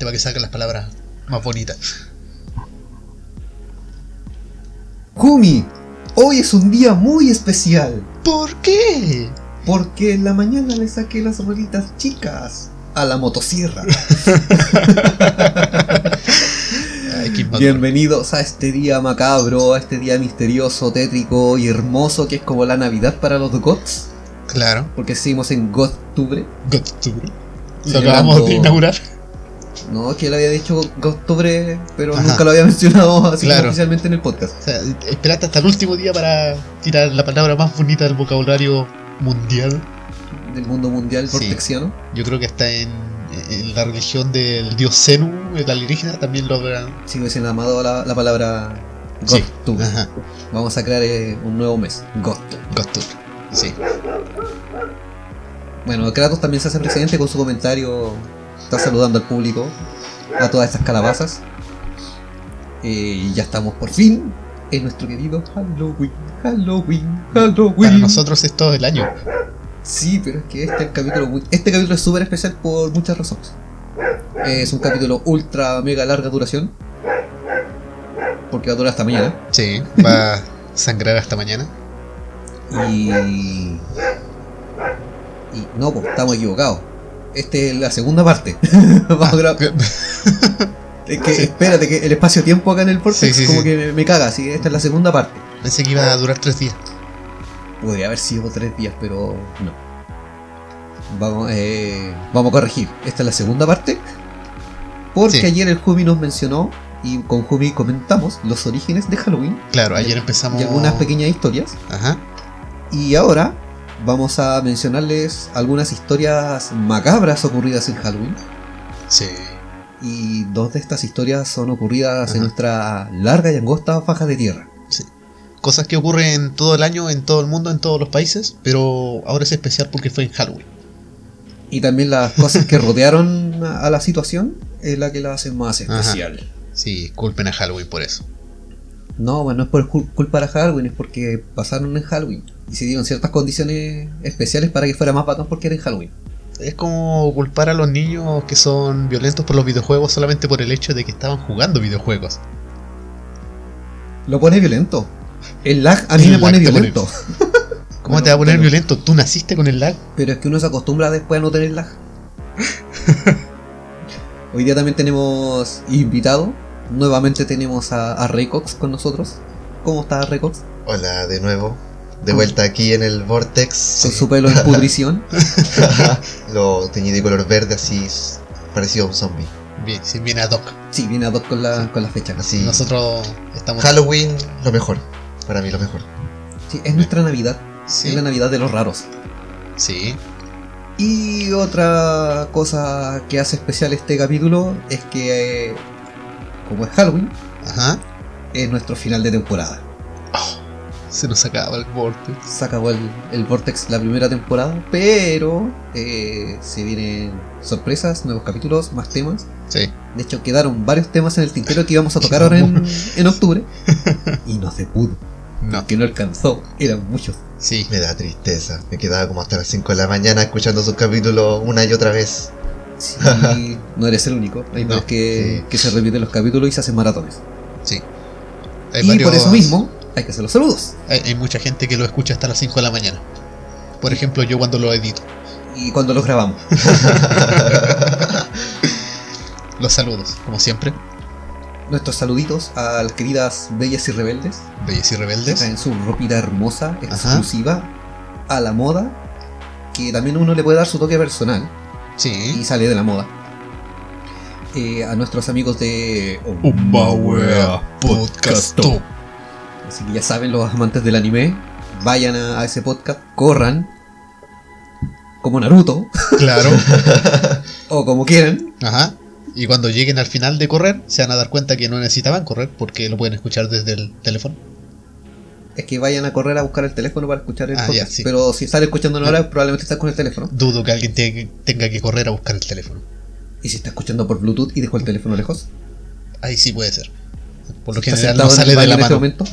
Para que salgan las palabras más bonitas. Kumi, hoy es un día muy especial. ¿Por qué? Porque en la mañana le saqué las rueditas chicas a la motosierra. Ay. Bienvenidos a este día macabro, a este día misterioso, tétrico y hermoso que es como la Navidad para los Goths. Claro. Porque seguimos en Gottubre. Octubre. Lo acabamos de inaugurar. No, que él había dicho Gottubre, pero Ajá. nunca lo había mencionado así Claro. oficialmente en el podcast. O sea, esperaste hasta el último día para tirar la palabra más bonita del vocabulario mundial. Del mundo mundial Sí. vortexiano. Yo creo que está en, en la religión del dios Zenu, el alienígena, también lo habrán. Si hubiesen amado la, la palabra Sí. Gottubre. Ajá. Vamos a crear eh, un nuevo mes. Gottubre. Octubre. Sí. Bueno, Kratos también se hace presidente con su comentario. Está saludando al público, a todas estas calabazas. Eh, y ya estamos por fin en nuestro querido Halloween. Halloween, Halloween. Para nosotros es todo el año. Sí, pero es que este, es el capítulo, este capítulo es súper especial por muchas razones. Es un capítulo ultra mega larga duración. Porque va a durar hasta mañana. Sí. Va a sangrar hasta mañana. Y. Y no, pues estamos equivocados. Esta es la segunda parte. Vamos a grabar. Es que espérate, que el espacio-tiempo acá en el Vortex Sí, sí, como que me, me caga, así esta es la segunda parte. Pensé que iba a durar tres días. Podría haber sido tres días, pero no. Vamos, eh, vamos a corregir. Esta es la segunda parte. Porque ayer el Jumi nos mencionó y con Jumi comentamos los orígenes de Halloween Claro, ayer empezamos. y algunas pequeñas historias. Ajá. Y ahora vamos a mencionarles algunas historias macabras ocurridas en Halloween. Sí. Y dos de estas historias son ocurridas en nuestra larga y angosta faja de tierra. Cosas que ocurren todo el año, en todo el mundo, en todos los países, pero ahora es especial porque fue en Halloween. Y también las cosas que rodearon a la situación es la que la hacen más Ajá. especial. Sí, culpen a Halloween por eso. No, bueno, no es por cul- culpa de Halloween, es porque pasaron en Halloween. Y se dieron ciertas condiciones especiales para que fuera más bacán porque era en Halloween. Es como culpar a los niños que son violentos por los videojuegos solamente por el hecho de que estaban jugando videojuegos. Lo pone violento. El lag a mí El me pone violento. ¿Cómo Bueno, te va a poner pero- violento? ¿Tú naciste con el lag? Pero es que uno se acostumbra después a no tener lag. Hoy día también tenemos invitado. Nuevamente tenemos a, a Raycox con nosotros. ¿Cómo está Raycox? Hola de nuevo, de vuelta aquí en el Vortex. Con su pelo en pudrición. Lo teñí de color verde así parecido a un zombie. Bien, si viene ad hoc. Sí, viene a dos con la, con la fecha. Así. Nosotros estamos. Halloween, lo mejor. Para mí lo mejor. Sí, es nuestra Navidad. Es Sí, la Navidad de los raros. sí. Y otra cosa que hace especial este capítulo es que, eh, como es Halloween, Ajá. es nuestro final de temporada. Se nos acaba el vortex. Se acabó el, el Vortex la primera temporada, pero eh, se vienen sorpresas, nuevos capítulos, más temas. Sí. De hecho, quedaron varios temas en el tintero que íbamos a tocar ahora en, en octubre. Y no se pudo, No. que no alcanzó, eran muchos. Sí. Me da tristeza. Me quedaba como hasta las 5 de la mañana escuchando sus capítulos una y otra vez. Sí, no eres el único. Hay No, veces que, sí. que se repiten los capítulos y se hacen maratones. Sí. Hay y por eso mismo, hay que hacer los saludos. Hay, hay mucha gente que lo escucha hasta las 5 de la mañana. Por ejemplo, yo cuando lo edito. Y cuando los grabamos. Los saludos, como siempre. Nuestros saluditos a las queridas bellas y rebeldes. Bellas y rebeldes. traen su ropita hermosa, exclusiva, a la moda. Que también uno le puede dar su toque personal y sale de la moda. Eh, a nuestros amigos de Podcast Top. Así que ya saben los amantes del anime, vayan a, a ese podcast, corran, como Naruto, Claro. o como quieran. Ajá. Y cuando lleguen al final de correr, se van a dar cuenta que no necesitaban correr porque lo pueden escuchar desde el teléfono. Es que vayan a correr a buscar el teléfono para escuchar el Ah, podcast. ya, sí. Pero si están escuchando ahora, probablemente están con el teléfono. Dudo que alguien te- tenga que correr a buscar el teléfono. Y si está escuchando por Bluetooth y dejó el teléfono lejos. Ahí sí puede ser. Por lo está general sentado no sale de la este mano. momento.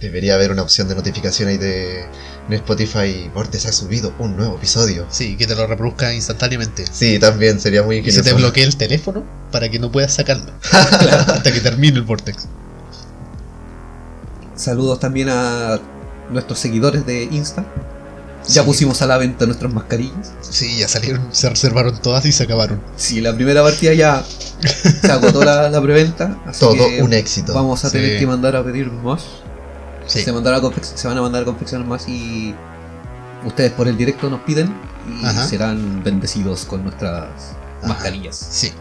Debería haber una opción de notificación ahí de en Spotify. Vortex ha subido un nuevo episodio. Sí, que te lo reproduzca instantáneamente. Sí, también sería muy Y se ingenioso. te bloquea el teléfono para que no puedas sacarlo. Hasta que termine el vortex. Saludos también a nuestros seguidores de Insta. Ya Sí. pusimos a la venta nuestras mascarillas. Sí, ya salieron, se reservaron todas y se acabaron. Sí, la primera partida ya se agotó la, la preventa. Así Todo que un éxito. Vamos a tener Sí. que mandar a pedir más. Sí. Se, mandará a se van a mandar a confeccionar más y ustedes por el directo nos piden y Ajá. serán bendecidos con nuestras Ajá. mascarillas. Sí,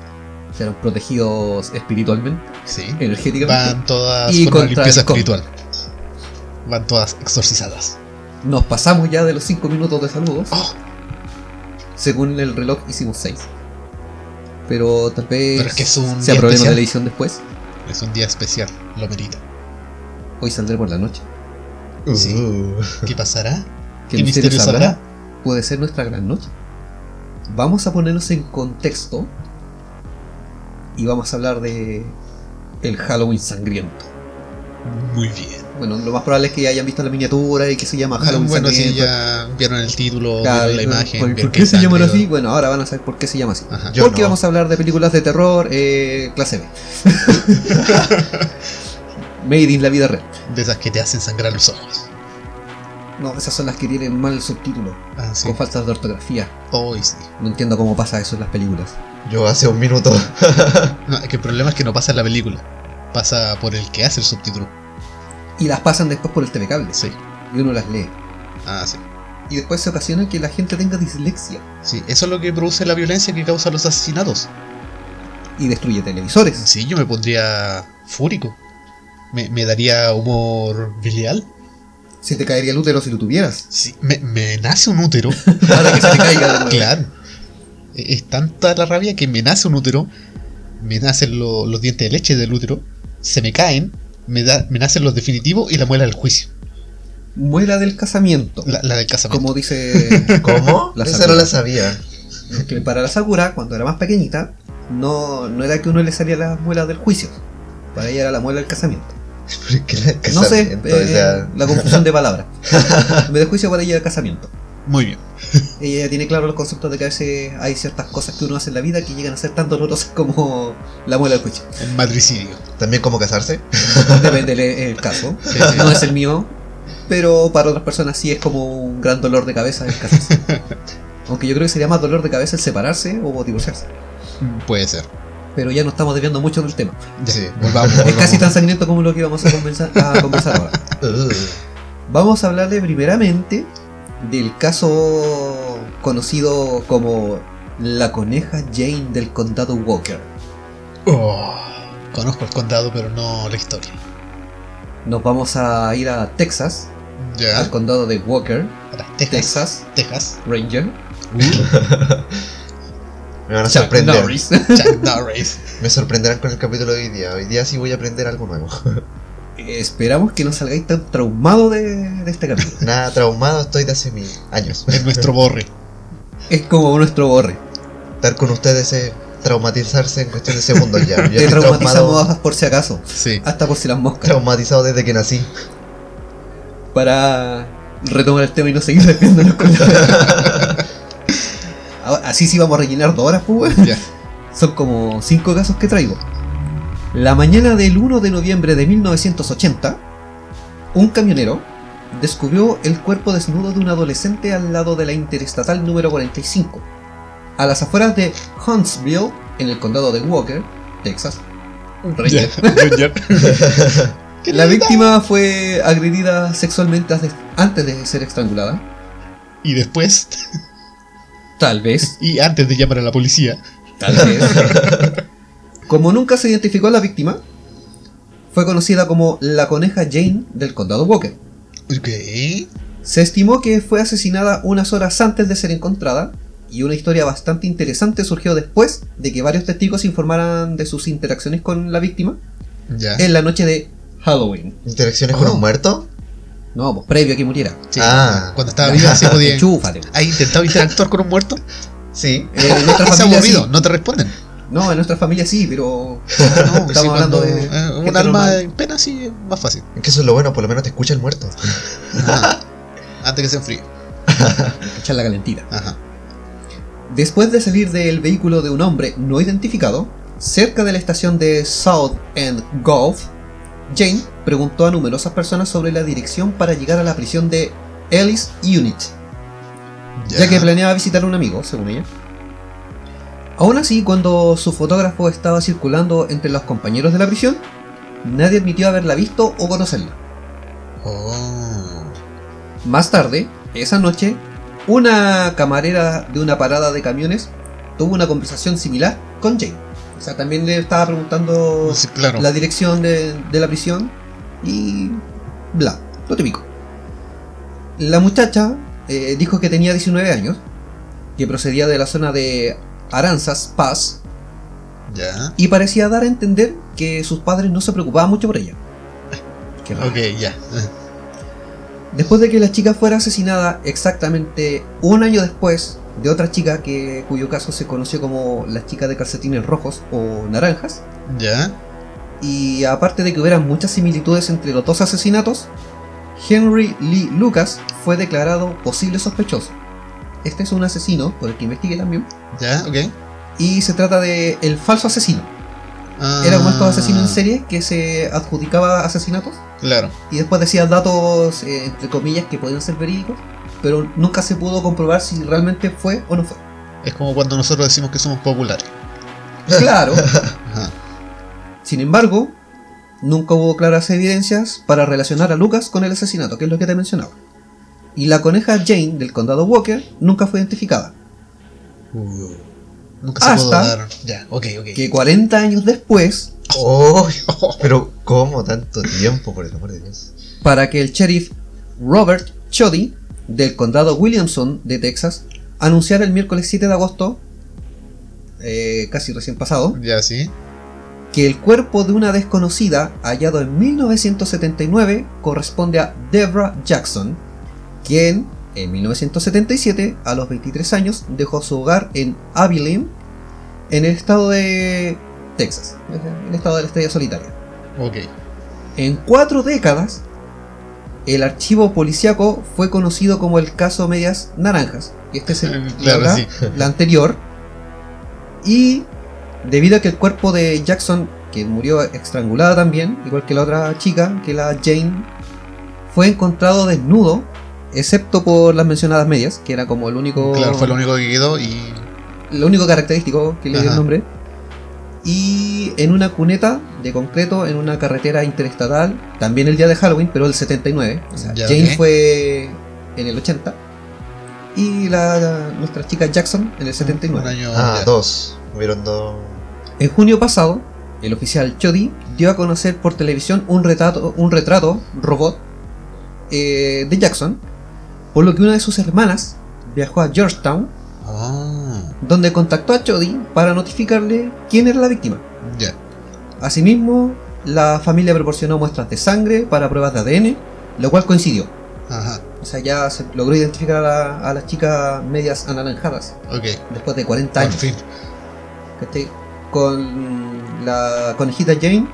Serán protegidos espiritualmente, sí. energéticamente. Van todas Y con contra limpieza espiritual. Van todas exorcizadas. Nos pasamos ya de los 5 minutos de saludos. Oh. Según el reloj hicimos 6. Pero tal vez Pero es que es un sea problema especial. de la edición después. Es un día especial, lo merita. Hoy saldré por la noche. Sí. Uh, ¿Qué pasará? ¿Qué ¿Qué misterio misterio sabrá? sabrá? Puede ser nuestra gran noche. Vamos a ponernos en contexto y vamos a hablar de el Halloween sangriento. Muy bien. Bueno, lo más probable es que hayan visto la miniatura y que se llama Halloween bueno, si ya vieron el título, Claro, vieron la imagen. ¿Por, qué se llaman así? Bueno, ahora van a saber por qué se llama así. Ajá. Porque no. vamos a hablar de películas de terror eh, clase B. Made in la vida real. De esas que te hacen sangrar los ojos. No, esas son las que tienen mal subtítulo, Ah, sí. con faltas de ortografía. Hoy sí. No entiendo cómo pasa eso en las películas. yo hace un minuto. No, es que el problema es que no pasa en la película. Pasa por el que hace el subtítulo. Y las pasan después por el TV cable. Sí. Y uno las lee. Ah, sí. Y después se ocasiona que la gente tenga dislexia Sí, eso es lo que produce la violencia que causa los asesinatos. y destruye televisores. Sí, yo me pondría fúrico. Me, me daría humor bilial. Se te caería el útero si lo tuvieras. Sí, me, me nace un útero. Para que se te caiga. claro. E- Es tanta la rabia que me nace un útero. Me nacen lo- los dientes de leche del útero. Se me caen. Me, da, me nacen los definitivos y la muela del juicio. Muera del casamiento. La, la del casamiento. Como dice ¿Cómo? La Esa Sakura. no la sabía. que para la Sakura, cuando era más pequeñita, no, no era que uno le salía las muelas del juicio. Para ella era la muela del casamiento. ¿Por qué la No sé, eh, O sea, la confusión de palabras. Vez de juicio para ella era casamiento. Muy bien. Ella ya tiene claro los conceptos de que a veces hay ciertas cosas que uno hace en la vida que llegan a ser tan dolorosas como la muela del juicio. El matricidio. También como casarse. Depende del el caso. Sí, sí. No es el mío, pero para otras personas sí es como un gran dolor de cabeza el casarse. Aunque yo creo que sería más dolor de cabeza el separarse o divorciarse. Puede ser. Pero ya no estamos desviando mucho del tema. Ya, Sí. Volvamos. Es volvamos. casi tan sangriento como lo que vamos a conversar, a conversar ahora. Vamos a hablarle primeramente del caso conocido como la coneja Jane del condado Walker. Oh, conozco el condado, pero no la historia. Nos vamos a ir a Texas, Ya. al condado de Walker, Para Texas. Texas Texas. Ranger. me van a Chuck sorprender. Norris. Chuck Norris. Me sorprenderán con el capítulo de hoy día. Hoy día sí voy a aprender algo nuevo. Esperamos que no salgáis tan traumados de, de este capítulo. Nada traumado estoy de hace mil años. Es nuestro borre. Es como nuestro borre. Estar con ustedes es traumatizarse en cuestión de segundos ya. Yo Te traumatizamos traumado, por si acaso. Sí. Hasta por si las moscas. traumatizado desde que nací. para retomar el tema y no seguir desviándonos con la... Así sí vamos a rellenar dos horas, pues. Son como cinco casos que traigo. La mañana del 1 de noviembre de 1980, un camionero descubrió el cuerpo desnudo de un adolescente al lado de la interestatal número 45, a las afueras de Huntsville, en el condado de Walker, Texas. Ranger. La víctima fue agredida sexualmente antes de ser estrangulada. Y después, Tal vez. y antes de llamar a la policía, Tal vez. Como nunca se identificó a la víctima, fue conocida como la coneja Jane del condado Walker. Ok. Se estimó que fue asesinada unas horas antes de ser encontrada y una historia bastante interesante surgió después de que varios testigos informaran de sus interacciones con la víctima Ya. en la noche de Halloween. ¿Interacciones con Oh. un muerto? No, pues previo a que muriera. Sí, Ah. Cuando estaba viva sí podía. ¿Has intentado interactuar con un muerto? Sí. Eh, familia sí. no te responden. No, en nuestra familia sí, pero No, Estamos sí, hablando de eh, un alma normal. en pena sí es más fácil. Es que eso es lo bueno, por lo menos te escucha el muerto. Ajá. Antes que se enfríe. echar la calentita. Ajá. Después de salir del vehículo de un hombre no identificado, cerca de la estación de South End Golf, Jane preguntó a numerosas personas sobre la dirección para llegar a la prisión de Ellis Unit, ya que planeaba visitar a un amigo, según ella. Aún así, cuando su fotógrafo estaba circulando entre los compañeros de la prisión, nadie admitió haberla visto o conocerla. Oh. Más tarde, esa noche, una camarera de una parada de camiones tuvo una conversación similar con Jane. O sea, también le estaba preguntando Sí, claro. la dirección de, de la prisión y bla, lo típico. La muchacha eh, dijo que tenía 19 años, que procedía de la zona de Aranzas Ya. y parecía dar a entender que sus padres no se preocupaban mucho por ella. Qué raro. Ok, ya. Después de que la chica fuera asesinada exactamente un año después de otra chica que, cuyo caso se conoció como la chica de calcetines rojos o naranjas, Ya. y aparte de que hubieran muchas similitudes entre los dos asesinatos, Henry Lee Lucas fue declarado posible sospechoso. Este es un asesino, por el que investigué también, Ya, ok. y se trata de el falso asesino. Ah, Era como estos asesinos en serie que se adjudicaba asesinatos Claro. y después decía datos, eh, entre comillas, que podían ser verídicos, pero nunca se pudo comprobar si realmente fue o no fue. Es como cuando nosotros decimos que somos populares. Claro, sin embargo, nunca hubo claras evidencias para relacionar a Lucas con el asesinato, que es lo que te mencionaba. Y la coneja Jane del condado Walker nunca fue identificada, Nunca se pudo dar. Ya, ok, ok. que 40 años después, Oh, pero ¿cómo tanto tiempo, por el amor de Dios? para que el sheriff Robert Choddy del condado Williamson de Texas anunciara el miércoles 7 de agosto, eh, casi recién pasado, Ya, sí. que el cuerpo de una desconocida hallado en 1979 corresponde a Debra Jackson, quien en 1977, a los 23 años, dejó su hogar en Abilene, en el estado de Texas, el estado de la estrella solitaria. Ok. En cuatro décadas, el archivo policíaco fue conocido como el caso Medias Naranjas. Y este es el, la Claro, otra, sí. la anterior. Y debido a que el cuerpo de Jackson, que murió estrangulada también, igual que la otra chica, que la Jane, fue encontrado desnudo, excepto por las mencionadas medias, que era como el único, Claro, fue lo único que quedó y. lo único característico que le dio el nombre. Y en una cuneta de concreto en una carretera interestatal, también el día de Halloween, pero el 79. O sea, Ya, Jane fue en el 80. Y la, nuestra chica Jackson en el Un 79. año. Ah, ya. dos. Hubieron dos. En junio pasado, el oficial Chody dio a conocer por televisión un retrato, un retrato robot eh, de Jackson, por lo que una de sus hermanas viajó a Georgetown, Ah, donde contactó a Chody para notificarle quién era la víctima. ya. Asimismo, la familia proporcionó muestras de sangre para pruebas de ADN, lo cual coincidió. Ajá. O sea, ya se logró identificar a, la- a las chicas medias anaranjadas Ok. después de 40 Por años. fin. ¿cachai? Con la conejita Jane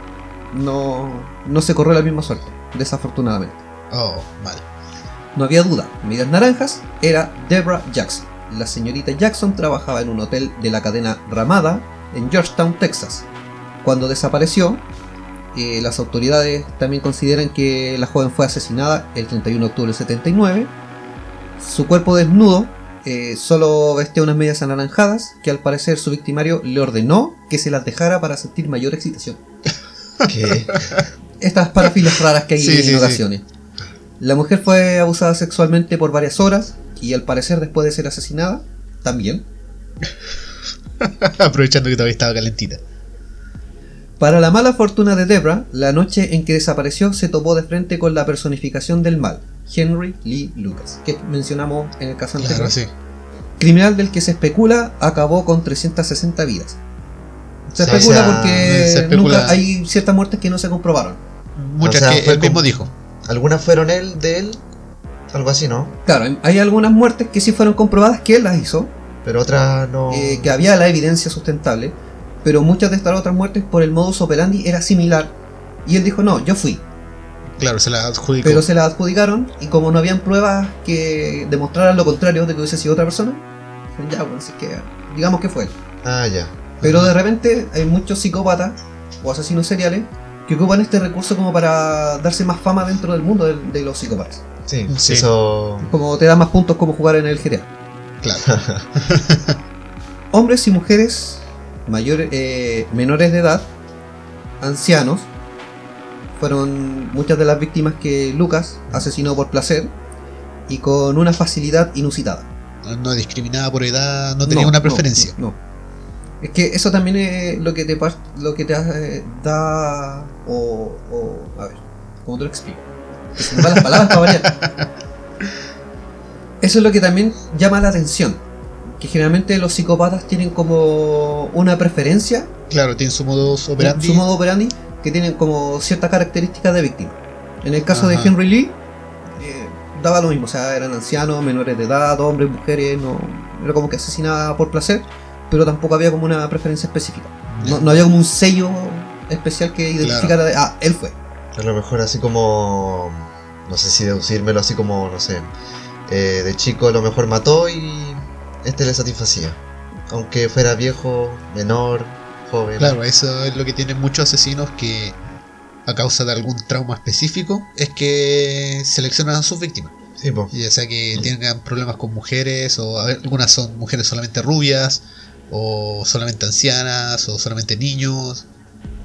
no, no se corrió la misma suerte, desafortunadamente. Oh, mal. No había duda, medias naranjas era Deborah Jackson. La señorita Jackson trabajaba en un hotel de la cadena Ramada en Georgetown, Texas. Cuando desapareció, eh, las autoridades también consideran que la joven fue asesinada el 31 de octubre del 79. Su cuerpo desnudo eh, solo vestía unas medias anaranjadas que al parecer su victimario le ordenó que se las dejara para sentir mayor excitación. ¿Qué? Estas parafilas raras que hay Sí, en sí, sí. La mujer fue abusada sexualmente por varias horas y al parecer después de ser asesinada, también. Aprovechando que todavía estaba calentita. Para la mala fortuna de Debra, la noche en que desapareció se topó de frente con la personificación del mal, Henry Lee Lucas, que mencionamos en el caso anterior. Claro, sí. Criminal del que se especula acabó con 360 vidas. Se especula o sea, porque se especula- nunca hay ciertas muertes que no se comprobaron. Muchas O sea, que él mismo dijo. Algunas fueron él, de él, algo así, ¿no? Claro, hay- algunas muertes que sí fueron comprobadas que él las hizo, Pero otras no. eh, que había la evidencia sustentable, pero muchas de estas otras muertes por el modus operandi era similar. Y él dijo, no, yo fui. Claro, se la adjudicó. Pero se la adjudicaron y como no habían pruebas que demostraran lo contrario de que hubiese sido otra persona, ya, bueno, así que digamos que fue él. Ah, ya. Pero de repente hay muchos psicópatas o asesinos seriales que ocupan este recurso como para darse más fama dentro del mundo de, de los psicópatas. Sí, Sí. eso. Como te da más puntos como jugar en el GTA. Claro. Hombres y mujeres mayores, eh, menores de edad, ancianos, fueron muchas de las víctimas que Lucas asesinó por placer y con una facilidad inusitada. No discriminaba por edad, no tenía una preferencia. No, no. Es que eso también es lo que te, lo que te eh, da. O, o- A ver, ¿cómo te lo explico? Que se me van las palabras para variar. Eso es lo que también llama la atención. Que generalmente los psicópatas tienen como una preferencia, Claro, tiene su modus operandi. su modo operandi, que tienen como ciertas características de víctima. En el caso de. Henry Lee, eh, daba lo mismo, o sea, eran ancianos, menores de edad, hombres, mujeres, no, era como que asesinaba por placer, pero tampoco había como una preferencia específica. No, no había como un sello especial que identificara de, ah, él fue. A lo mejor así como. No sé si deducírmelo así como, no sé. eh, de chico a lo mejor mató y este le satisfacía. Aunque fuera viejo, menor, joven. Claro, eso es lo que tienen muchos asesinos que a causa de algún trauma específico es que seleccionan a sus víctimas. Sí. Ya sea que tengan problemas con mujeres o a ver, algunas son mujeres solamente rubias o solamente ancianas o solamente niños.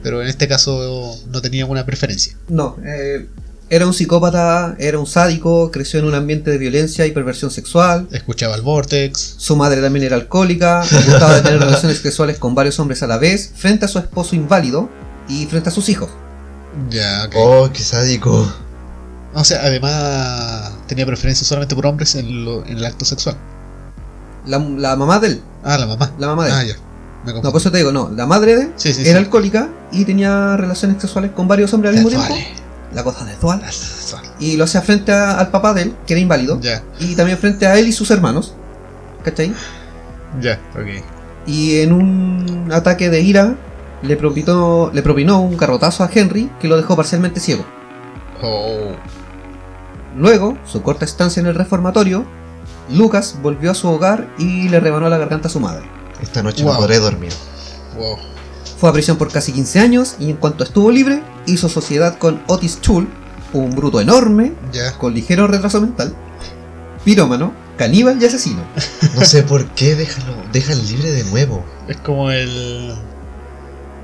Pero en este caso no tenía una preferencia. No, eh, era un psicópata, era un sádico, creció en un ambiente de violencia y perversión sexual. Escuchaba el Vortex. Su madre también era alcohólica, gustaba de tener relaciones sexuales con varios hombres a la vez, frente a su esposo inválido y frente a sus hijos. Ya, ok. Oh, qué sádico. O sea, además tenía preferencia solamente por hombres en, lo- en el acto sexual. La, la mamá de él, Ah, la mamá. la mamá de él. Ah, ya. Me No, por eso te digo, no, la madre de él Sí, sí, era sí. alcohólica y tenía relaciones sexuales con varios hombres al mismo tiempo. La cosa de Dual. Vale. Y lo hacía frente a- al papá de él, que era inválido, Ya, y también frente a él y sus hermanos. ¿Cachai? ya, ok. Y en un ataque de ira le propinó, le propinó un carrotazo a Henry que lo dejó parcialmente ciego. Oh, Luego, su corta estancia en el reformatorio, Lucas volvió a su hogar y le rebanó la garganta a su madre. Esta noche Wow. no podré dormir. wow. Fue a prisión por casi 15 años y en cuanto estuvo libre, hizo sociedad con Otis Toole, un bruto enorme, Ya. con ligero retraso mental, pirómano, caníbal y asesino. No sé por qué, déjalo, déjalo libre de nuevo. Es como el.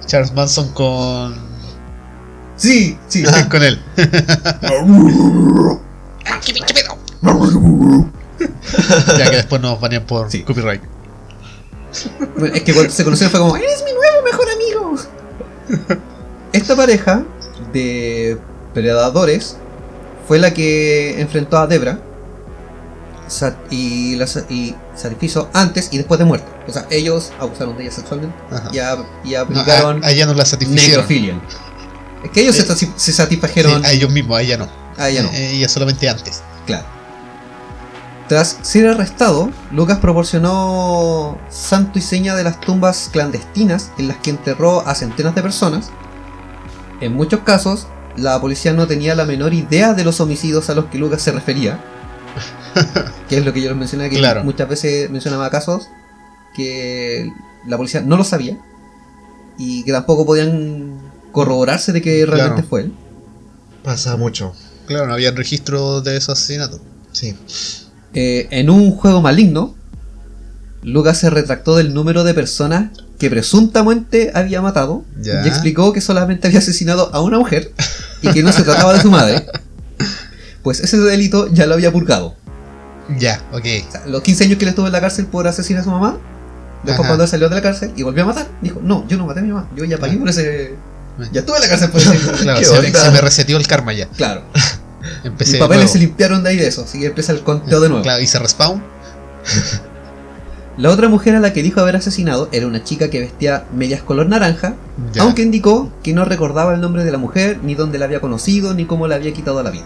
Charles Manson con. Sí, sí. con él. ya que después nos banean por Sí. copyright. Bueno, es que cuando se conocieron fue como, ¡Eres mi nuevo mejor amigo! Esta pareja de predadores fue la que enfrentó a Debra y, la, y sacrificio antes y después de muerte. O sea, ellos abusaron de ella sexualmente Ajá. y, a- y No, aplicaron a, a ella no la satisfacieron. necrofilia. Es que ellos se, Eh, se Sí, a ellos mismos, a ella no. a ella no. Eh, ella solamente antes. Claro. Tras ser arrestado, Lucas proporcionó santo y seña de las tumbas clandestinas en las que enterró a centenas de personas. En muchos casos, la policía no tenía la menor idea de los homicidios a los que Lucas se refería. que es lo que yo les mencioné, que Claro. muchas veces mencionaba casos que la policía no lo sabía y que tampoco podían corroborarse de que realmente Claro. fue él. Pasa mucho. Claro, no había registro de esos asesinatos. Sí. Eh, en un juego maligno, Lucas se retractó del número de personas que presuntamente había matado y explicó que solamente había asesinado a una mujer y que no se trataba de su madre, pues ese delito ya lo había purgado. Ya, ok. O sea, los 15 años que le estuvo en la cárcel por asesinar a su mamá, después Ajá. cuando él salió de la cárcel y volvió a matar, dijo, no, yo no maté a mi mamá, yo ya pagué por ese, Ya estuve en la cárcel por ese Claro, ¿Qué se me, se me reseteó el karma ya. Claro. Empecé Mis papeles nuevo. se limpiaron de ahí de eso, así que empieza el conteo de nuevo. Claro, hice respawn. La otra mujer a la que dijo haber asesinado era una chica que vestía medias color naranja, Ya. aunque indicó que no recordaba el nombre de la mujer, ni dónde la había conocido, ni cómo le había quitado la vida.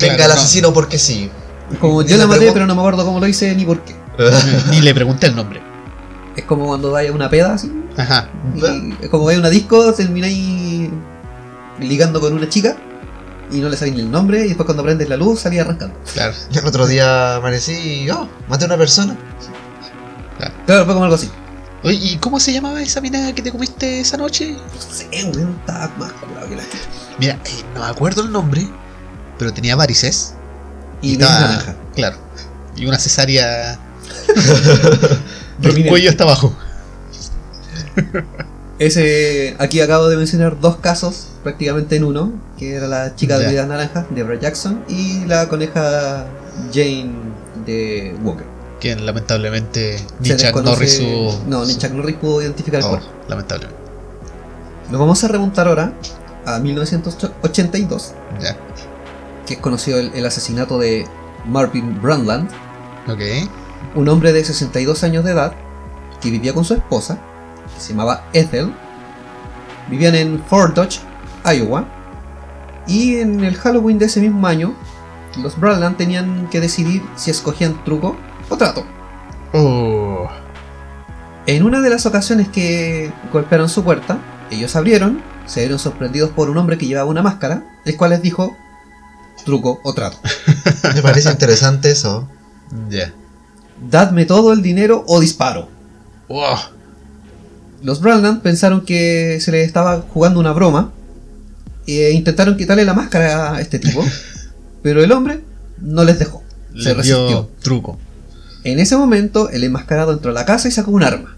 Venga Claro, el no. asesino porque sí. Como Ni yo le la maté, pero no me acuerdo cómo lo hice ni por qué. Ni le pregunté el nombre. Es como cuando vaya a una peda así, Ajá. y es como vaya a una disco, termináis ligando con una chica y no le sabéis ni el nombre, y después cuando prendes la luz salís arrancando. Claro. Yo el otro día amanecí y oh, maté a una persona. Claro, fue como algo así. Oye, ¿y cómo se llamaba esa mina que te comiste esa noche? No sé, weón, estaba más curado que la gente. Mira, eh, no me acuerdo el nombre, pero tenía varices. Y estaba- medias naranja. Claro. Y una cesárea. el cuello hasta abajo. Ese, aquí acabo de mencionar dos casos prácticamente en uno, que era la chica de medias naranjas, Deborah Jackson, y la coneja Jane de Walker. Quien lamentablemente ni Se Chuck desconoce- Norris su. No, ni Chuck Norris pudo identificar el Oh, cuerpo. lamentablemente. Nos vamos a remontar ahora a 1982, Ya. que es conocido el, el asesinato de Marvin Brundtland, Ok. un hombre de 62 años de edad que vivía con su esposa, se llamaba Ethel. Vivían en Fort Dodge, Iowa. Y en el Halloween de ese mismo año, los Brundtland tenían que decidir si escogían truco o trato. Oh. En una de las ocasiones que golpearon su puerta, ellos abrieron, se vieron sorprendidos por un hombre que llevaba una máscara, el cual les dijo truco o trato. Me parece interesante eso. Ya. Dadme todo el dinero o disparo. Wow. Los Brandland pensaron que se les estaba jugando una broma e intentaron quitarle la máscara a este tipo, pero el hombre no les dejó. Se dio resistió. truco. En ese momento, el enmascarado entró a la casa y sacó un arma.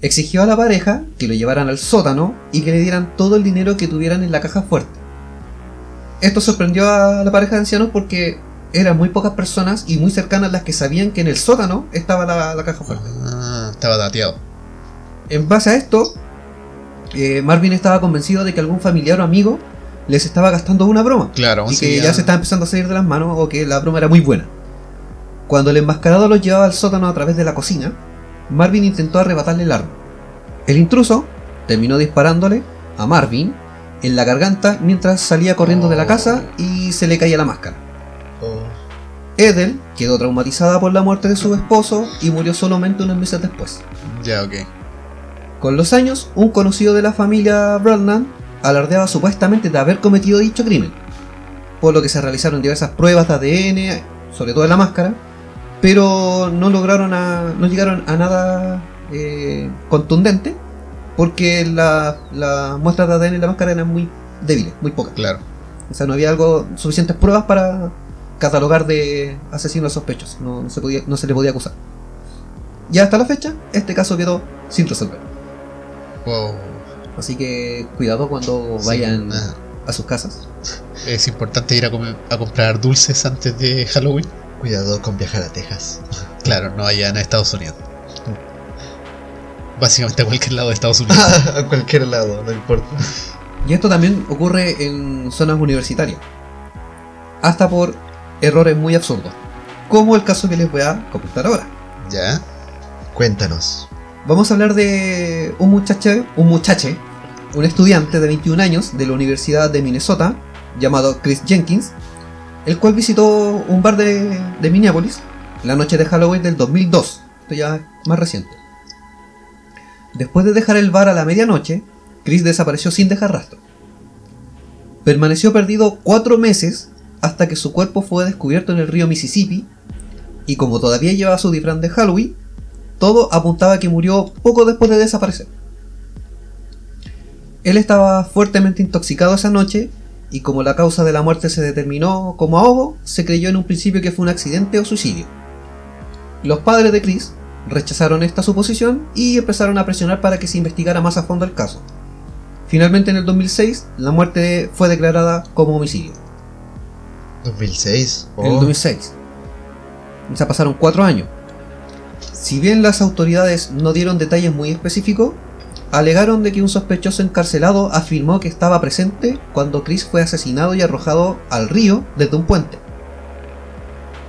Exigió a la pareja que lo llevaran al sótano y que le dieran todo el dinero que tuvieran en la caja fuerte. Esto sorprendió a la pareja de ancianos porque eran muy pocas personas y muy cercanas las que sabían que en el sótano estaba la, la caja fuerte. Ah, estaba dateado. En base a esto, eh, Marvin estaba convencido de que algún familiar o amigo les estaba gastando una broma Claro, y sí, que ya se estaba empezando a salir de las manos o que la broma era muy buena. Cuando el enmascarado los llevaba al sótano a través de la cocina, Marvin intentó arrebatarle el arma. El intruso terminó disparándole a Marvin en la garganta mientras salía corriendo de la casa y se le caía la máscara. Oh, Edel quedó traumatizada por la muerte de su esposo y murió solamente unos meses después. Ya, ok. Con los años, un conocido de la familia Brandon alardeaba supuestamente de haber cometido dicho crimen, por lo que se realizaron diversas pruebas de ADN, sobre todo de la máscara, pero no lograron a, no llegaron a nada eh, contundente, porque la- las muestras de ADN en la máscara eran muy débiles, muy pocas. Claro. O sea, no había algo suficientes pruebas para catalogar de asesino a sospechosos, no, no se podía, no se le podía acusar. Y hasta la fecha, este caso quedó sin resolver. Wow. Así que cuidado cuando Sí, vayan nada. a sus casas. Es importante ir a, comer- a comprar dulces antes de Halloween. cuidado con viajar a Texas. Claro, no vayan a Estados Unidos. Básicamente a cualquier lado de Estados Unidos. a cualquier lado, no importa. Y esto también ocurre en zonas universitarias. Hasta por errores muy absurdos. Como el caso que les voy a comentar ahora. ya. Cuéntanos. Vamos a hablar de un muchacho, un muchache, un estudiante de 21 años de la Universidad de Minnesota, llamado Chris Jenkins, el cual visitó un bar de, de Minneapolis la noche de Halloween del 2002. Esto ya más reciente. Después de dejar el bar a la medianoche, Chris desapareció sin dejar rastro. Permaneció perdido cuatro meses hasta que su cuerpo fue descubierto en el río Mississippi y como todavía llevaba su disfraz de Halloween, todo apuntaba a que murió poco después de desaparecer. Él estaba fuertemente intoxicado esa noche y como la causa de la muerte se determinó como ahogo, se creyó en un principio que fue un accidente o suicidio. Los padres de Chris rechazaron esta suposición y empezaron a presionar para que se investigara más a fondo el caso. Finalmente en el 2006 la muerte fue declarada como homicidio. 2006. En el Oh, 2006. O sea, pasaron cuatro años. Si bien las autoridades no dieron detalles muy específicos, alegaron de que un sospechoso encarcelado afirmó que estaba presente cuando Chris fue asesinado y arrojado al río desde un puente.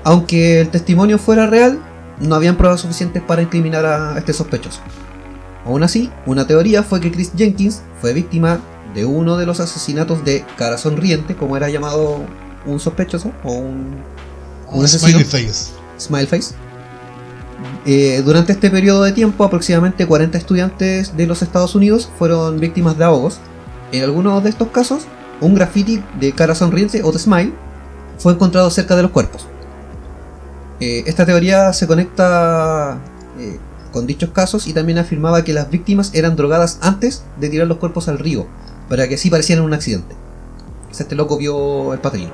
Aunque el testimonio fuera real, no habían pruebas suficientes para incriminar a este sospechoso. Aún así, una teoría fue que Chris Jenkins fue víctima de uno de los asesinatos de cara sonriente, como era llamado un sospechoso, o un, un asesino. face. Smile Face. Eh, durante este periodo de tiempo, aproximadamente 40 estudiantes de los Estados Unidos fueron víctimas de ahogos. En algunos de estos casos, un graffiti de cara sonriente o de smile fue encontrado cerca de los cuerpos. Eh, esta teoría se conecta eh, con dichos casos y también afirmaba que las víctimas eran drogadas antes de tirar los cuerpos al río, para que así parecieran un accidente. O sea, Este loco vio el padrino.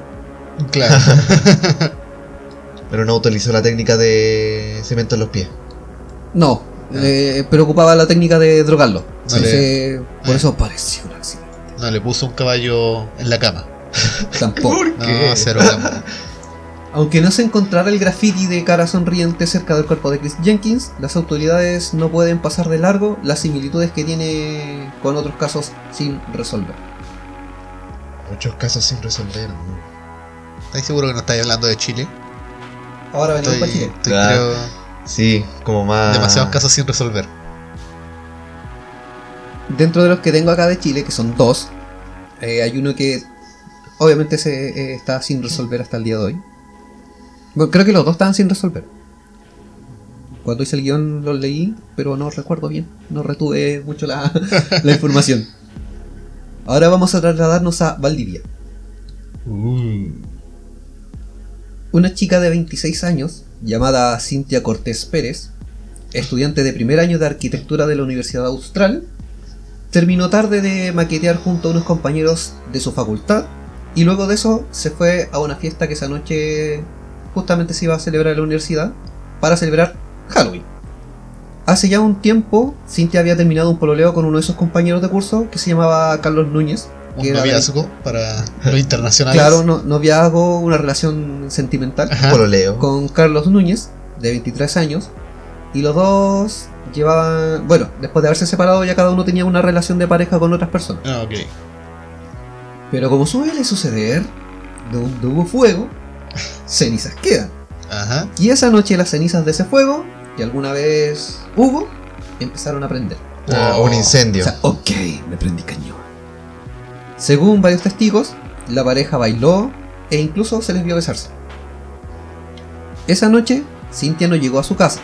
Claro. Pero no utilizó la técnica de cemento en los pies. No, eh, pero ocupaba la técnica de drogarlo. No le- Entonces, por eso pareció un accidente. No le puso un caballo en la cama. Tampoco. No, cero cama. Aunque no se encontrara el graffiti de cara sonriente cerca del cuerpo de Chris Jenkins, las autoridades no pueden pasar de largo las similitudes que tiene con otros casos sin resolver. Muchos casos sin resolver. ¿no? ¿Estáis seguro que no estáis hablando de Chile? Ahora venimos Estoy, para Chile. estoy Ah. creo, Sí, como más. demasiados casos sin resolver. Dentro de los que tengo acá de Chile, que son dos, eh, hay uno que obviamente se eh, está sin resolver hasta el día de hoy. Bueno, creo que los dos estaban sin resolver. Cuando hice el guion los leí, pero no recuerdo bien. No retuve mucho la, la información. Ahora vamos a trasladarnos a Valdivia. Una chica de 26 años, llamada Cintia Cortés Pérez, estudiante de primer año de arquitectura de la Universidad Austral, terminó tarde de maquetear junto a unos compañeros de su facultad y luego de eso se fue a una fiesta que esa noche justamente se iba a celebrar en la universidad para celebrar Halloween. Hace ya un tiempo, Cintia había terminado un pololeo con uno de sus compañeros de curso que se llamaba Carlos Núñez. Un de- noviazgo para los internacionales. Claro, no, noviazgo, una relación sentimental. Pololeo. con Carlos Núñez, de 23 años, y los dos llevaban, bueno, después de haberse separado ya cada uno tenía una relación de pareja con otras personas. Ah, ok. Pero como suele suceder, donde hubo fuego, cenizas quedan. Ajá. Y esa noche las cenizas de ese fuego, que alguna vez hubo, empezaron a prender. Ah, Oh. un incendio. O sea, ok, me prendí cañón. Según varios testigos, la pareja bailó e incluso se les vio besarse. Esa noche, Cintia no llegó a su casa.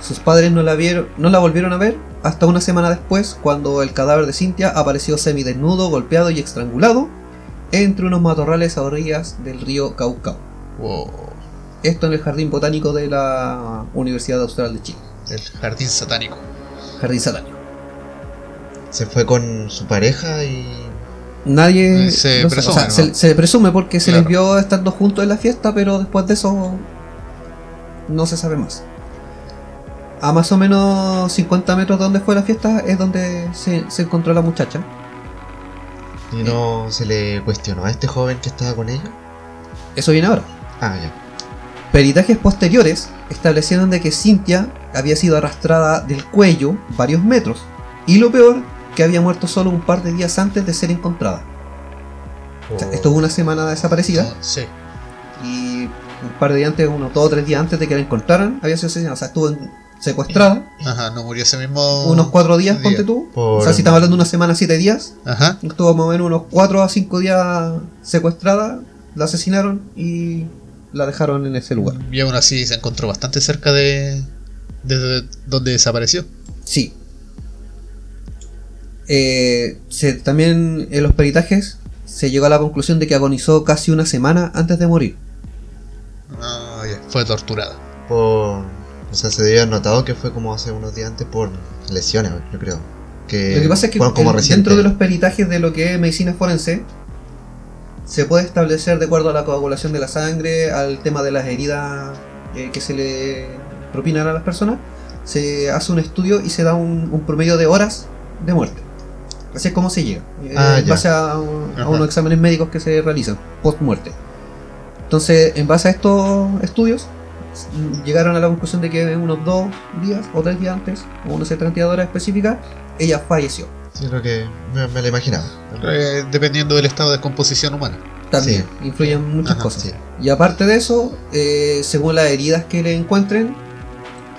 Sus padres no la, vieron, no la volvieron a ver hasta una semana después, cuando el cadáver de Cintia apareció semidesnudo, golpeado y estrangulado entre unos matorrales a orillas del río Caucao. Wow. Esto en el Jardín Botánico de la Universidad Austral de Chile. El jardín satánico. Jardín Satánico. Se fue con su pareja y. Nadie Eh, se no sé, presume, o sea, ¿no? se, se presume porque se Claro. les vio estando juntos en la fiesta, pero después de eso no se sabe más. A más o menos 50 metros de donde fue la fiesta es donde se, se encontró la muchacha. Y no se le cuestionó a este joven que estaba con ella. Eso viene ahora. Ah, ya. Peritajes posteriores establecieron de que Cynthia había sido arrastrada del cuello varios metros. Y lo peor, que había muerto solo un par de días antes de ser encontrada. O sea, estuvo una semana desaparecida. Oh, Sí. Y un par de días antes, unos dos o tres días antes de que la encontraran, había sido asesinada. O sea, estuvo secuestrada Ajá, no murió ese mismo. unos cuatro días, día. ponte tú. Por- O sea, si estamos hablando de una semana, siete días, Ajá. estuvo más o menos unos cuatro a cinco días secuestrada, la asesinaron y la dejaron en ese lugar. Y aún así se encontró bastante cerca de. de donde desapareció. Sí. Eh, se- también en los peritajes se llegó a la conclusión de que agonizó casi una semana antes de morir. Ah, ya. Fue torturada. Por. O sea, se haber notado que fue como hace unos días antes por lesiones, yo creo. Que Lo que pasa es que como dentro de los peritajes de lo que es medicina forense, se puede establecer de acuerdo a la coagulación de la sangre, al tema de las heridas eh, que se le propinan a las personas, se hace un estudio y se da un, un promedio de horas de muerte. Así es como se llega, eh, Ah, en ya. base a, un- a Ajá. unos exámenes médicos que se realizan post muerte. Entonces, en base a estos estudios, llegaron a la conclusión de que unos dos días o tres días antes, o una cierta cantidad de horas específicas, ella falleció. Sí, lo que me, me lo imaginaba. Eh, dependiendo del estado de descomposición humana. También influyen muchas Ajá, cosas. sí. Y aparte de eso, eh, según las heridas que le encuentren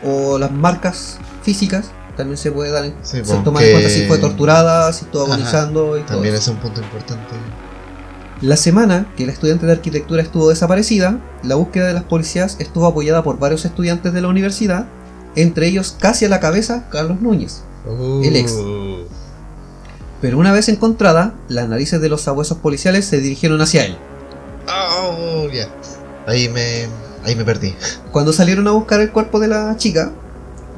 o las marcas físicas, también se puede dar en, Sí, se toma en cuenta si fue torturada, si estuvo agonizando y. También es un punto importante. La semana que la estudiante de arquitectura estuvo desaparecida, la búsqueda de las policías estuvo apoyada por varios estudiantes de la universidad, entre ellos casi a la cabeza Carlos Núñez. El ex. Uh, Pero una vez encontrada, las narices de los sabuesos policiales se dirigieron hacia él. Oh, ya. Ahí me, ahí me perdí. Cuando salieron a buscar el cuerpo de la chica,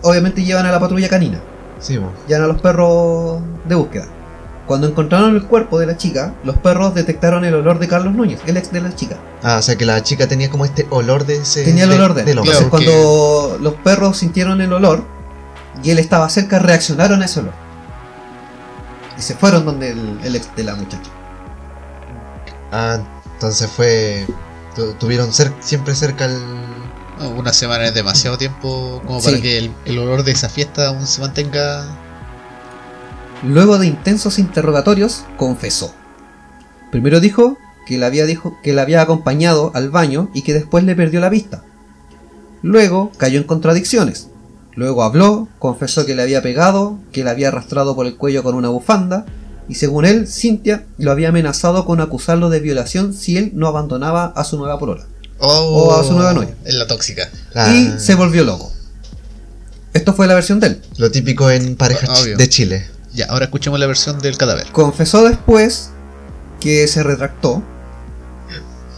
obviamente llevan a la patrulla canina, Sí, llevan a los perros de búsqueda. Cuando encontraron el cuerpo de la chica, los perros detectaron el olor de Carlos Núñez, el ex de la chica. Ah, o sea que la chica tenía como este olor de ese. Tenía el olor de él. del. Entonces, Claro, cuando los perros sintieron el olor y él estaba cerca, reaccionaron a ese olor. Y se fueron donde el, el ex de la muchacha. Ah, entonces fue. tu- Tuvieron cer- siempre cerca el. Una semana es demasiado tiempo como Sí. para que el, el olor de esa fiesta aún se mantenga. Luego de intensos interrogatorios, confesó. Primero dijo que la había, dijo que la había acompañado al baño y que después le perdió la vista. Luego cayó en contradicciones. Luego habló, confesó que le había pegado, que la había arrastrado por el cuello con una bufanda, y según él, Cintia lo había amenazado con acusarlo de violación si él no abandonaba a su nueva polola. Oh, O a su nueva novia. Es la tóxica. Y se volvió loco. Esto fue la versión de él. Lo típico en parejas Obvio. de Chile. Ya, ahora escuchemos la versión del cadáver. Confesó después que se retractó.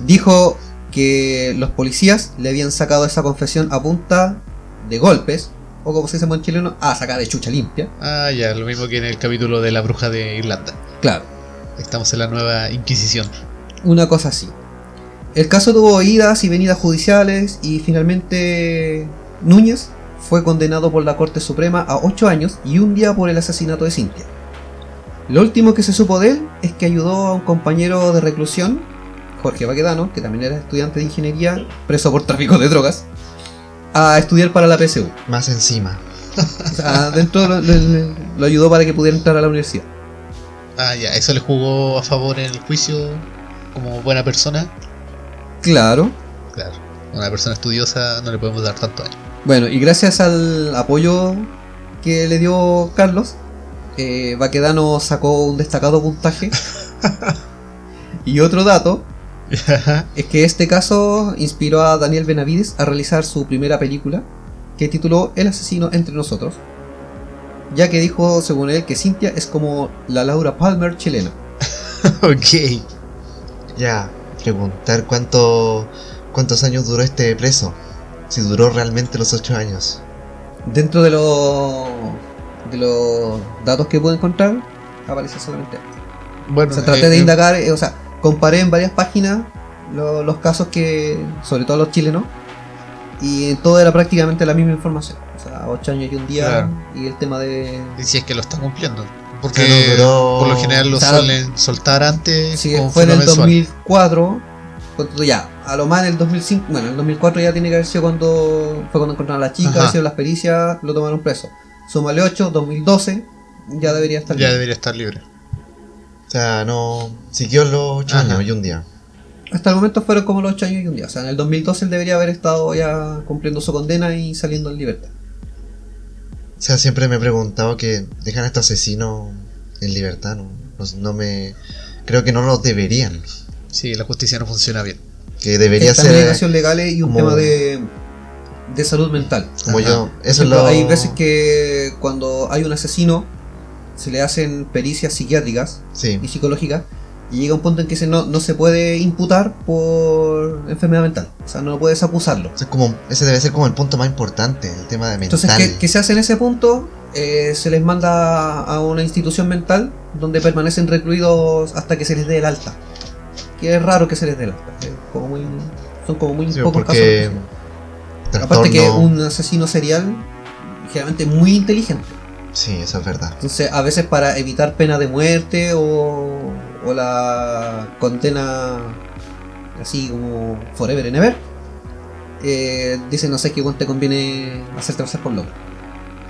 Dijo que los policías le habían sacado esa confesión a punta de golpes, o como se dice en chileno, a sacar de chucha limpia. Ah, ya, lo mismo que en el capítulo de la bruja de Irlanda. Claro, Estamos en la nueva Inquisición. una cosa así. El caso tuvo idas y venidas judiciales y finalmente Núñez fue condenado por la Corte Suprema a 8 años y un día por el asesinato de Cintia. Lo último que se supo de él es que ayudó a un compañero de reclusión, Jorge Baquedano, que también era estudiante de ingeniería, preso por tráfico de drogas, a estudiar para la PSU. Más encima. O sea, dentro lo, lo- lo ayudó para que pudiera entrar a la universidad. Ah, ya, eso le jugó a favor en el juicio como buena persona. Claro. Claro, a una persona estudiosa no le podemos dar tanto año. Bueno, y gracias al apoyo que le dio Carlos, eh, Baquedano sacó un destacado puntaje. y otro dato es que este caso inspiró a Daniel Benavides a realizar su primera película, que tituló El asesino entre nosotros, ya que dijo, según él, que Cynthia es como la Laura Palmer chilena. ok. Ya, preguntar cuánto, cuántos años duró este preso. Si duró realmente los 8 años. Dentro de los de los datos que pude encontrar, aparece solamente Bueno, O sea, traté eh, de eh, indagar, eh, o sea, comparé en varias páginas lo- los casos que, sobre todo los chilenos, y en todo era prácticamente la misma información. O sea, 8 años y un día, Claro. y el tema de... Y si es que lo está cumpliendo. Porque duró- por lo general lo suelen soltar antes. Si como fue en el mensual. 2004, cuando ya, a lo más en el 2005, bueno, en el 2004 ya tiene que haber sido cuando fue cuando encontraron a la chica, hicieron las pericias, lo tomaron preso. Súmale 8, 2012, ya debería estar Ya libre. debería estar libre. O sea, no. Siguió los 8 Ajá. años y un día. Hasta el momento fueron como los 8 años y un día. O sea, en el 2012 él debería haber estado ya cumpliendo su condena y saliendo en libertad. O sea, siempre me he preguntado que dejan a estos asesinos en libertad. No, no, no me. Creo que no los deberían. Sí, la justicia no funciona bien. Que debería ser. legales y un como- tema de, de salud mental. Como Ajá. yo. Eso es ejemplo, lo. Hay veces que cuando hay un asesino se le hacen pericias psiquiátricas Sí. y psicológicas y llega un punto en que se no, no se puede imputar por enfermedad mental. O sea, no puedes acusarlo. Sea, como, ese debe ser como el punto más importante, el tema de mental. Entonces, ¿qué, qué se hace en ese punto? Eh, se les manda a una institución mental donde permanecen recluidos hasta que se les dé el alta. Que es raro que se les dé el alta. es como muy- son como muy Sí, pocos casos. Aparte que un asesino serial, generalmente muy inteligente. Sí, eso es verdad. Entonces, a veces para evitar pena de muerte o, o la condena así como forever and ever, eh, dice no sé qué te conviene hacerte pasar por loco.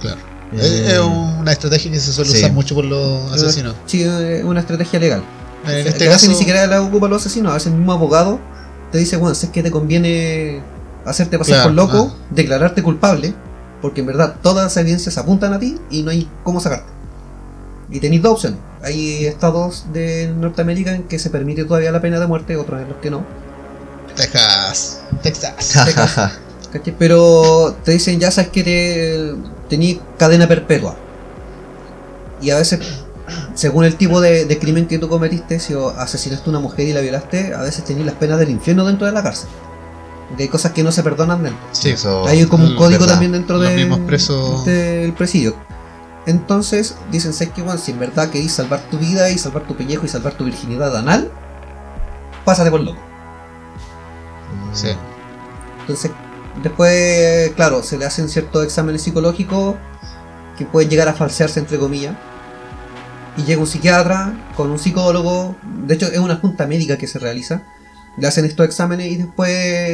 Claro. Mm. Es, una estrategia que se suele Sí. usar mucho por los asesinos. Sí, es una estrategia legal. En Que este caso, ni siquiera la ocupan los asesinos, a veces el mismo abogado te dice, bueno, si es que te conviene hacerte pasar Claro, por loco, ah. declararte culpable, porque en verdad todas las evidencias apuntan a ti y no hay cómo sacarte. Y tenéis dos opciones. Hay estados de Norteamérica en que se permite todavía la pena de muerte, otros en los que no. Texas. Texas. ¿cachai? Pero te dicen, ya sabes que te tenéis cadena perpetua. Y a veces, según el tipo de, de crimen que tú cometiste, si o asesinaste a una mujer y la violaste, a veces tenéis las penas del infierno dentro de la cárcel. Porque hay cosas que no se perdonan dentro. Sí, eso. Hay como un código verdad. también dentro de- presos- del presidio. Entonces, dicen, ¿sabes qué, weón? Si en verdad querís salvar tu vida y salvar tu pellejo y salvar tu virginidad anal, pásate por loco. Sí. Entonces, después, claro, se le hacen ciertos exámenes psicológicos que pueden llegar a falsearse, entre comillas. Y llega un psiquiatra con un psicólogo. De hecho, es una junta médica que se realiza. Le hacen estos exámenes y después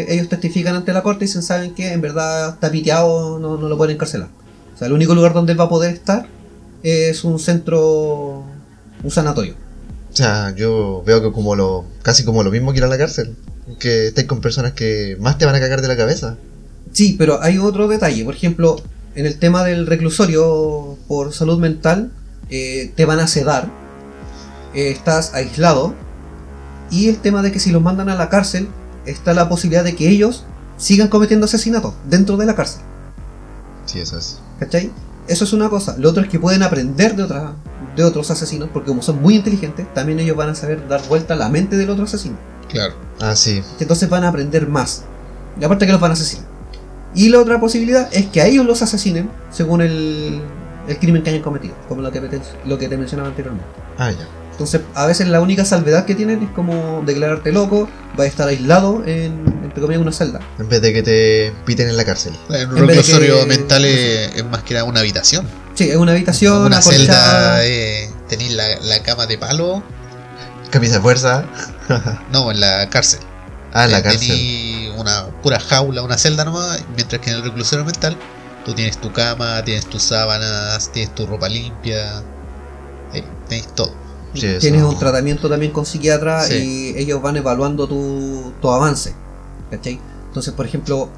ellos testifican ante la corte y dicen, ¿saben que En verdad está piteado, no, no lo pueden encarcelar. Sea, el único lugar donde él va a poder estar es un centro, un sanatorio. O sea, yo veo que como lo. casi como lo mismo que ir a la cárcel. Que estés con personas que más te van a cagar de la cabeza. Sí, pero hay otro detalle. Por ejemplo, en el tema del reclusorio por salud mental, eh, te van a sedar, eh, estás aislado, y el tema de que si los mandan a la cárcel, está la posibilidad de que ellos sigan cometiendo asesinatos dentro de la cárcel. Sí, eso es. ¿Cachai? Eso es una cosa. Lo otro es que pueden aprender de, otra, de otros asesinos, porque como son muy inteligentes, también ellos van a saber dar vuelta a la mente del otro asesino. Claro. Ah, sí. Entonces van a aprender más. Y aparte que los van a asesinar. Y la otra posibilidad es que a ellos los asesinen según el, el crimen que hayan cometido, como lo que, lo que te mencionaba anteriormente. Ah, ya. Entonces, a veces la única salvedad que tienen es como declararte loco, va a estar aislado en, entre comillas, una celda. En vez de que te piten en la cárcel. En un reclusorio que- mental es, es más que nada una habitación. Sí, es una habitación, una acolchada. celda, eh, tenéis la, la cama de palo. Camisa de fuerza. No, en la cárcel. Ah, en la Eh, cárcel. Tení una pura jaula, una celda nomás, mientras que en el reclusorio mental tú tienes tu cama, tienes tus sábanas, tienes tu ropa limpia, eh, tenéis todo. Sí, eso. Tienes un tratamiento también con psiquiatra Sí. y ellos van evaluando tu, tu avance. ¿Cachai? Entonces, por ejemplo,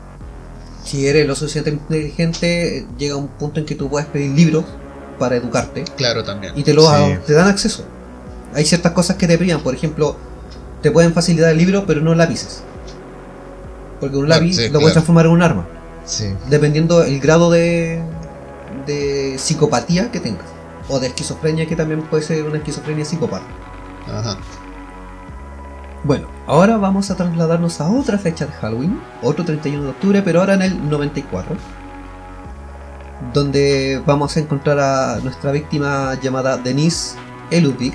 si eres lo suficientemente inteligente, llega un punto en que tú puedes pedir libros para educarte Claro, también. y te, lo Sí. te dan acceso. Hay ciertas cosas que te privan, por ejemplo, te pueden facilitar el libro, pero no lápices. Porque un lápiz sí, lo claro. puedes transformar en un arma, Sí. dependiendo el grado de, de psicopatía que tengas. O de esquizofrenia, que también puede ser una esquizofrenia psicopata. Ajá. Bueno, ahora vamos a trasladarnos a otra fecha de Halloween, otro 31 de octubre, pero ahora en el 94, donde vamos a encontrar a nuestra víctima llamada Denise Eludvig,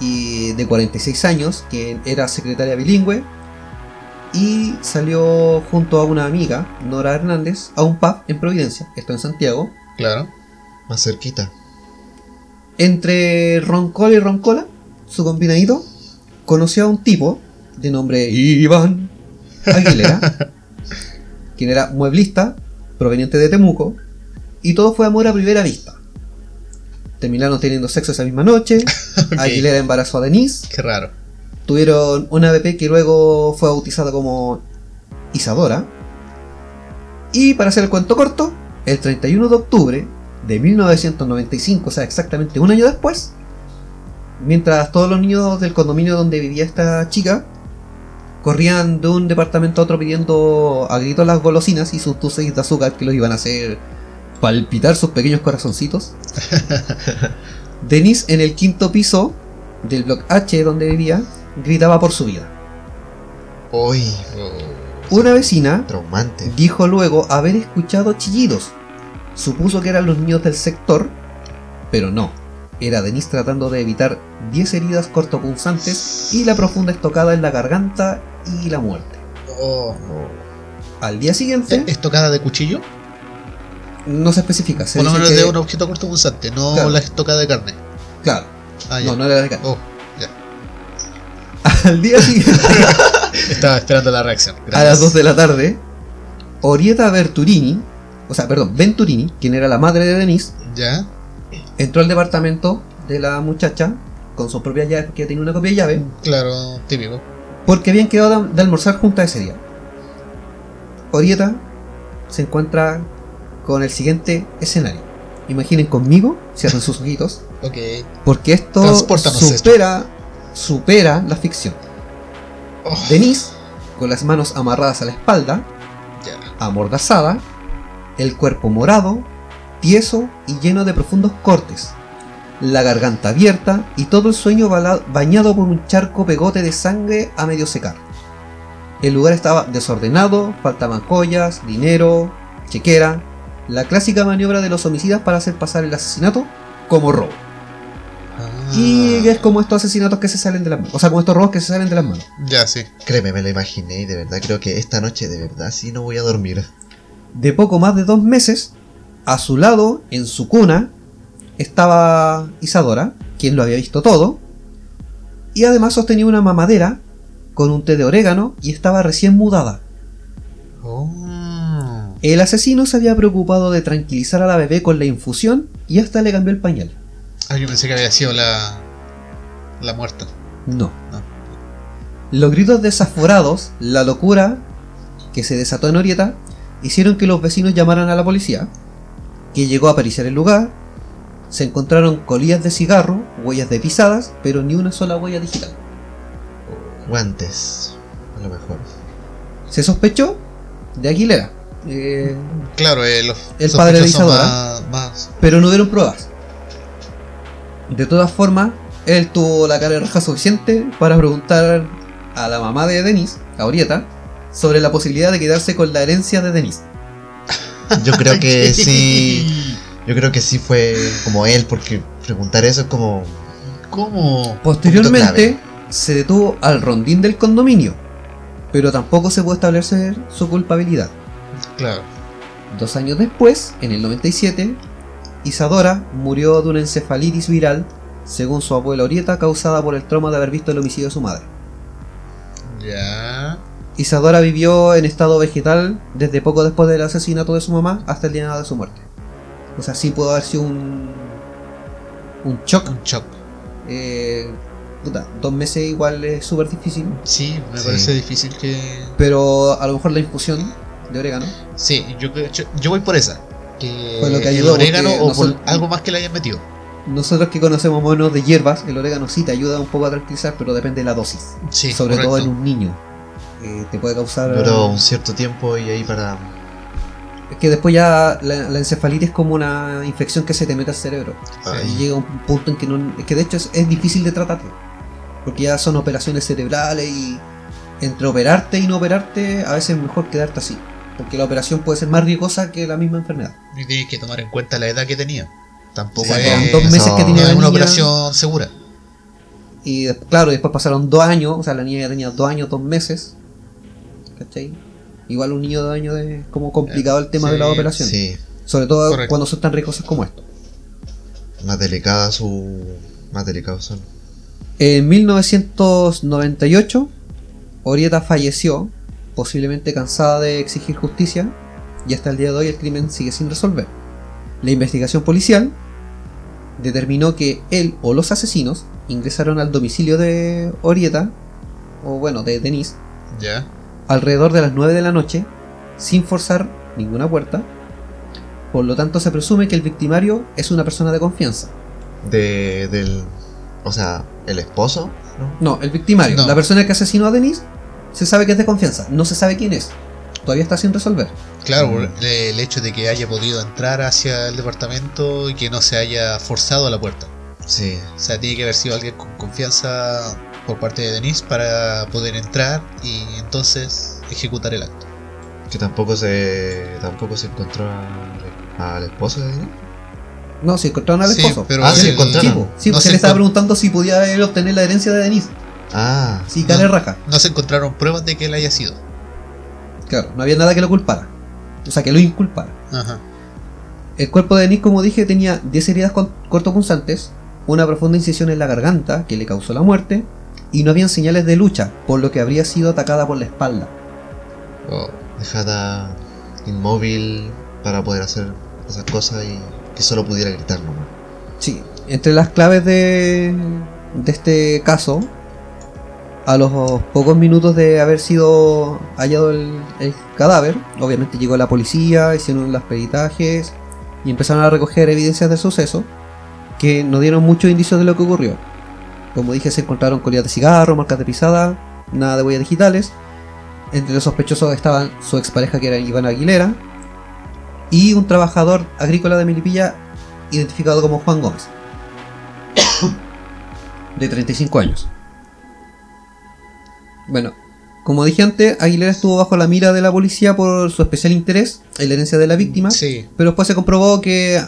y de 46 años, que era secretaria bilingüe, y salió junto a una amiga, Nora Hernández, a un pub en Providencia, esto en Santiago, Claro. Más cerquita. Entre Roncola y Roncola, su combinadito, conoció a un tipo de nombre Iván Aguilera, quien era mueblista, proveniente de Temuco, y todo fue amor a primera vista. Terminaron teniendo sexo esa misma noche. Aguilera embarazó a Denise, Qué raro. tuvieron una bebé que luego fue bautizada como Isadora, y para hacer el cuento corto, el 31 de octubre de 1995, o sea, exactamente un año después, mientras todos los niños del condominio donde vivía esta chica corrían de un departamento a otro pidiendo a gritos las golosinas y sus dulces de azúcar que los iban a hacer palpitar sus pequeños corazoncitos, Denise en el quinto piso del block H donde vivía gritaba por su vida. Uy, Oh, Una vecina traumante. Dijo luego haber escuchado chillidos. Supuso que eran los niños del sector, pero no. Era Denise tratando de evitar 10 heridas cortopunzantes y la profunda estocada en la garganta y la muerte. oh. Al día siguiente, ¿Es tocada de cuchillo? no se especifica. Se Por lo menos que- de un objeto cortopunzante, no Claro. la estocada de carne. Claro, Ah, no, no era de carne. Oh, Al día siguiente, Estaba esperando la reacción. a las 2 de la tarde, Orieta Berturini, o sea, perdón, Venturini, quien era la madre de Denise, ¿Ya? entró al departamento de la muchacha con su propia llave, porque tenía una copia de llave, Claro, típico. porque habían quedado de, de almorzar juntas ese día. Orieta se encuentra con el siguiente escenario. Imaginen conmigo, cierren sus ojitos, Ok. porque esto supera, supera la ficción. Oh, Denise, con las manos amarradas a la espalda, ya. amordazada, el cuerpo morado, tieso y lleno de profundos cortes, la garganta abierta y todo el sueño bañado por un charco pegote de sangre a medio secar. El lugar estaba desordenado, faltaban joyas, dinero, chequera, la clásica maniobra de los homicidas para hacer pasar el asesinato como robo. Ah, Y es como estos asesinatos que se salen de las manos, o sea, como estos robos que se salen de las manos. Ya, sí. Créeme, me lo imaginé y de verdad creo que esta noche de verdad sí no voy a dormir. De poco más de dos meses, a su lado, en su cuna, estaba Isadora, quien lo había visto todo, y además sostenía una mamadera con un té de orégano y estaba recién mudada. Oh. El asesino se había preocupado de tranquilizar a la bebé con la infusión y hasta le cambió el pañal. Ah, yo pensé que había sido la. La muerta. No. No. Los gritos desaforados, la locura que se desató en Orieta, hicieron que los vecinos llamaran a la policía, que llegó a periciar el lugar. Se encontraron colillas de cigarro, huellas de pisadas, pero ni una sola huella digital. Guantes, a lo mejor. Se sospechó de Aguilera, eh, Claro, eh, los El padre de Isadora. Más, más- pero no dieron pruebas. De todas formas, él tuvo la cara de raja suficiente para preguntar a la mamá de Denise, a Orieta, sobre la posibilidad de quedarse con la herencia de Denise. Yo creo que sí. Yo creo que sí fue como él, porque preguntar eso es como. ¿Cómo? Posteriormente se detuvo al rondín del condominio, pero tampoco se pudo establecer su culpabilidad. Claro. Dos años después, en el 97, Isadora murió de una encefalitis viral, según su abuela Orieta, causada por el trauma de haber visto el homicidio de su madre. Ya. Isadora vivió en estado vegetal desde poco después del asesinato de su mamá hasta el día de su muerte. O sea, sí pudo haber sido un, un shock. Un shock. Eh, puta, dos meses igual es súper difícil. Sí, me Sí. parece difícil que. Pero a lo mejor la infusión de orégano. Sí, yo, yo, yo voy por esa. Que Fue lo que el orégano o nosotros- por algo más que le hayan metido. Nosotros que conocemos monos de hierbas, el orégano sí te ayuda un poco a tranquilizar, pero depende de la dosis. Sí, Sobre todo en un niño. Eh, te puede causar. Duró un cierto tiempo y ahí para. Es que después ya la, la encefalitis es como una infección que se te mete al cerebro. Sí. Y llega un punto en que no. Es que de hecho es, es difícil de tratarlo. Porque ya son operaciones cerebrales y. Entre operarte y no operarte, a veces es mejor quedarte así. Porque la operación puede ser más riesgosa que la misma enfermedad. Y tienes que tomar en cuenta la edad que tenía. Tampoco O sea, es, con dos meses que tenía no la una niña, operación segura. Y claro, después pasaron dos años, o sea, la niña ya tenía dos años, dos meses. ¿Cachai? Igual un niño de dos años es como complicado el tema de la operación. Sí, Sobre todo Correcto. cuando son tan riesgosas como esto. más delicada su. Más delicados son. En 1998, Orieta falleció, posiblemente cansada de exigir justicia, y hasta el día de hoy el crimen sigue sin resolver. La investigación policial determinó que él o los asesinos ingresaron al domicilio de Orieta, o bueno, de Denise, Ya. Alrededor de las 9 de la noche, sin forzar ninguna puerta. Por lo tanto, se presume que el victimario es una persona de confianza. De. del. O sea, el esposo, ¿no? No, el victimario, No. la persona que asesinó a Denise, se sabe que es de confianza, no se sabe quién es. Todavía está sin resolver. Claro, Mm. por el, el hecho de que haya podido entrar hacia el departamento y que no se haya forzado a la puerta. Sí. O sea, tiene que haber sido alguien con confianza por parte de Denise para poder entrar y entonces ejecutar el acto. Que tampoco se. tampoco se encontró al esposo de Denise. No, si encontraron al Sí, esposo. pero Ah, sí, el- encontraron. Sí, po, sí, no porque se le estaba preguntando si podía él obtener la herencia de Denise. Ah, Sí, cara de raja. No se encontraron pruebas de que él haya sido. Claro, no había nada que lo culpara. O sea, que lo inculpara. Ajá. El cuerpo de Denise, como dije, tenía 10 heridas cortopunzantes, una profunda incisión en la garganta que le causó la muerte, y no habían señales de lucha, por lo que habría sido atacada por la espalda. Oh, Dejada inmóvil para poder hacer esas cosas y que solo pudiera gritar nomás. Sí, entre las claves de, de este caso, a los pocos minutos de haber sido hallado el, el cadáver, obviamente llegó la policía, hicieron los peritajes y empezaron a recoger evidencias del suceso que no dieron muchos indicios de lo que ocurrió. Como dije, se encontraron colillas de cigarro, marcas de pisada, nada de huellas digitales. Entre los sospechosos estaban su expareja que era Iván Aguilera y un trabajador agrícola de Melipilla identificado como Juan Gómez, de 35 años. Bueno, como dije antes, Aguilera estuvo bajo la mira de la policía por su especial interés en la herencia de la víctima, sí. pero después se comprobó que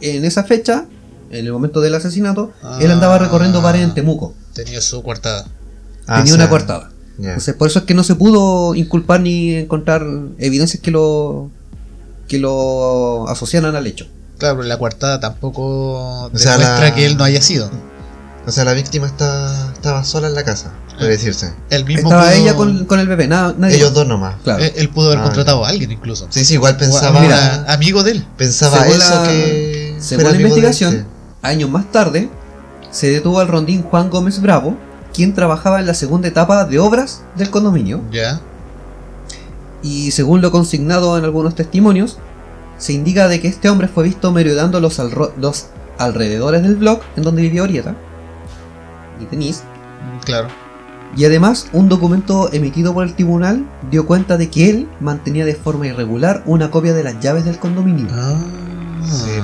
en esa fecha, en el momento del asesinato, él andaba Ah. recorriendo bares en Temuco. Tenía su coartada. Ah, Tenía o una coartada. ya. Entonces, por eso es que no se pudo inculpar ni encontrar evidencias que lo que lo asociaran al hecho. Claro, pero la coartada tampoco sea, demuestra la- que él no haya sido. O sea, la víctima está, estaba sola en la casa, puede decirse. Él mismo Estaba pudo- ella con, con el bebé, nada, nadie Ellos más. dos nomás. Claro. él, él pudo haber Ah, contratado a alguien incluso. Sí, sí, igual pensaba, mira, amigo de él. pensaba Según eso la- que. Según la investigación, este. Años más tarde, se detuvo al rondín Juan Gómez Bravo, quien trabajaba en la segunda etapa de obras del condominio, Ya. y según lo consignado en algunos testimonios, se indica de que este hombre fue visto merodeando los, alrededores del blog en donde vivía Orieta y Denise, Claro. y además un documento emitido por el tribunal dio cuenta de que él mantenía de forma irregular una copia de las llaves del condominio. Ah. Sí.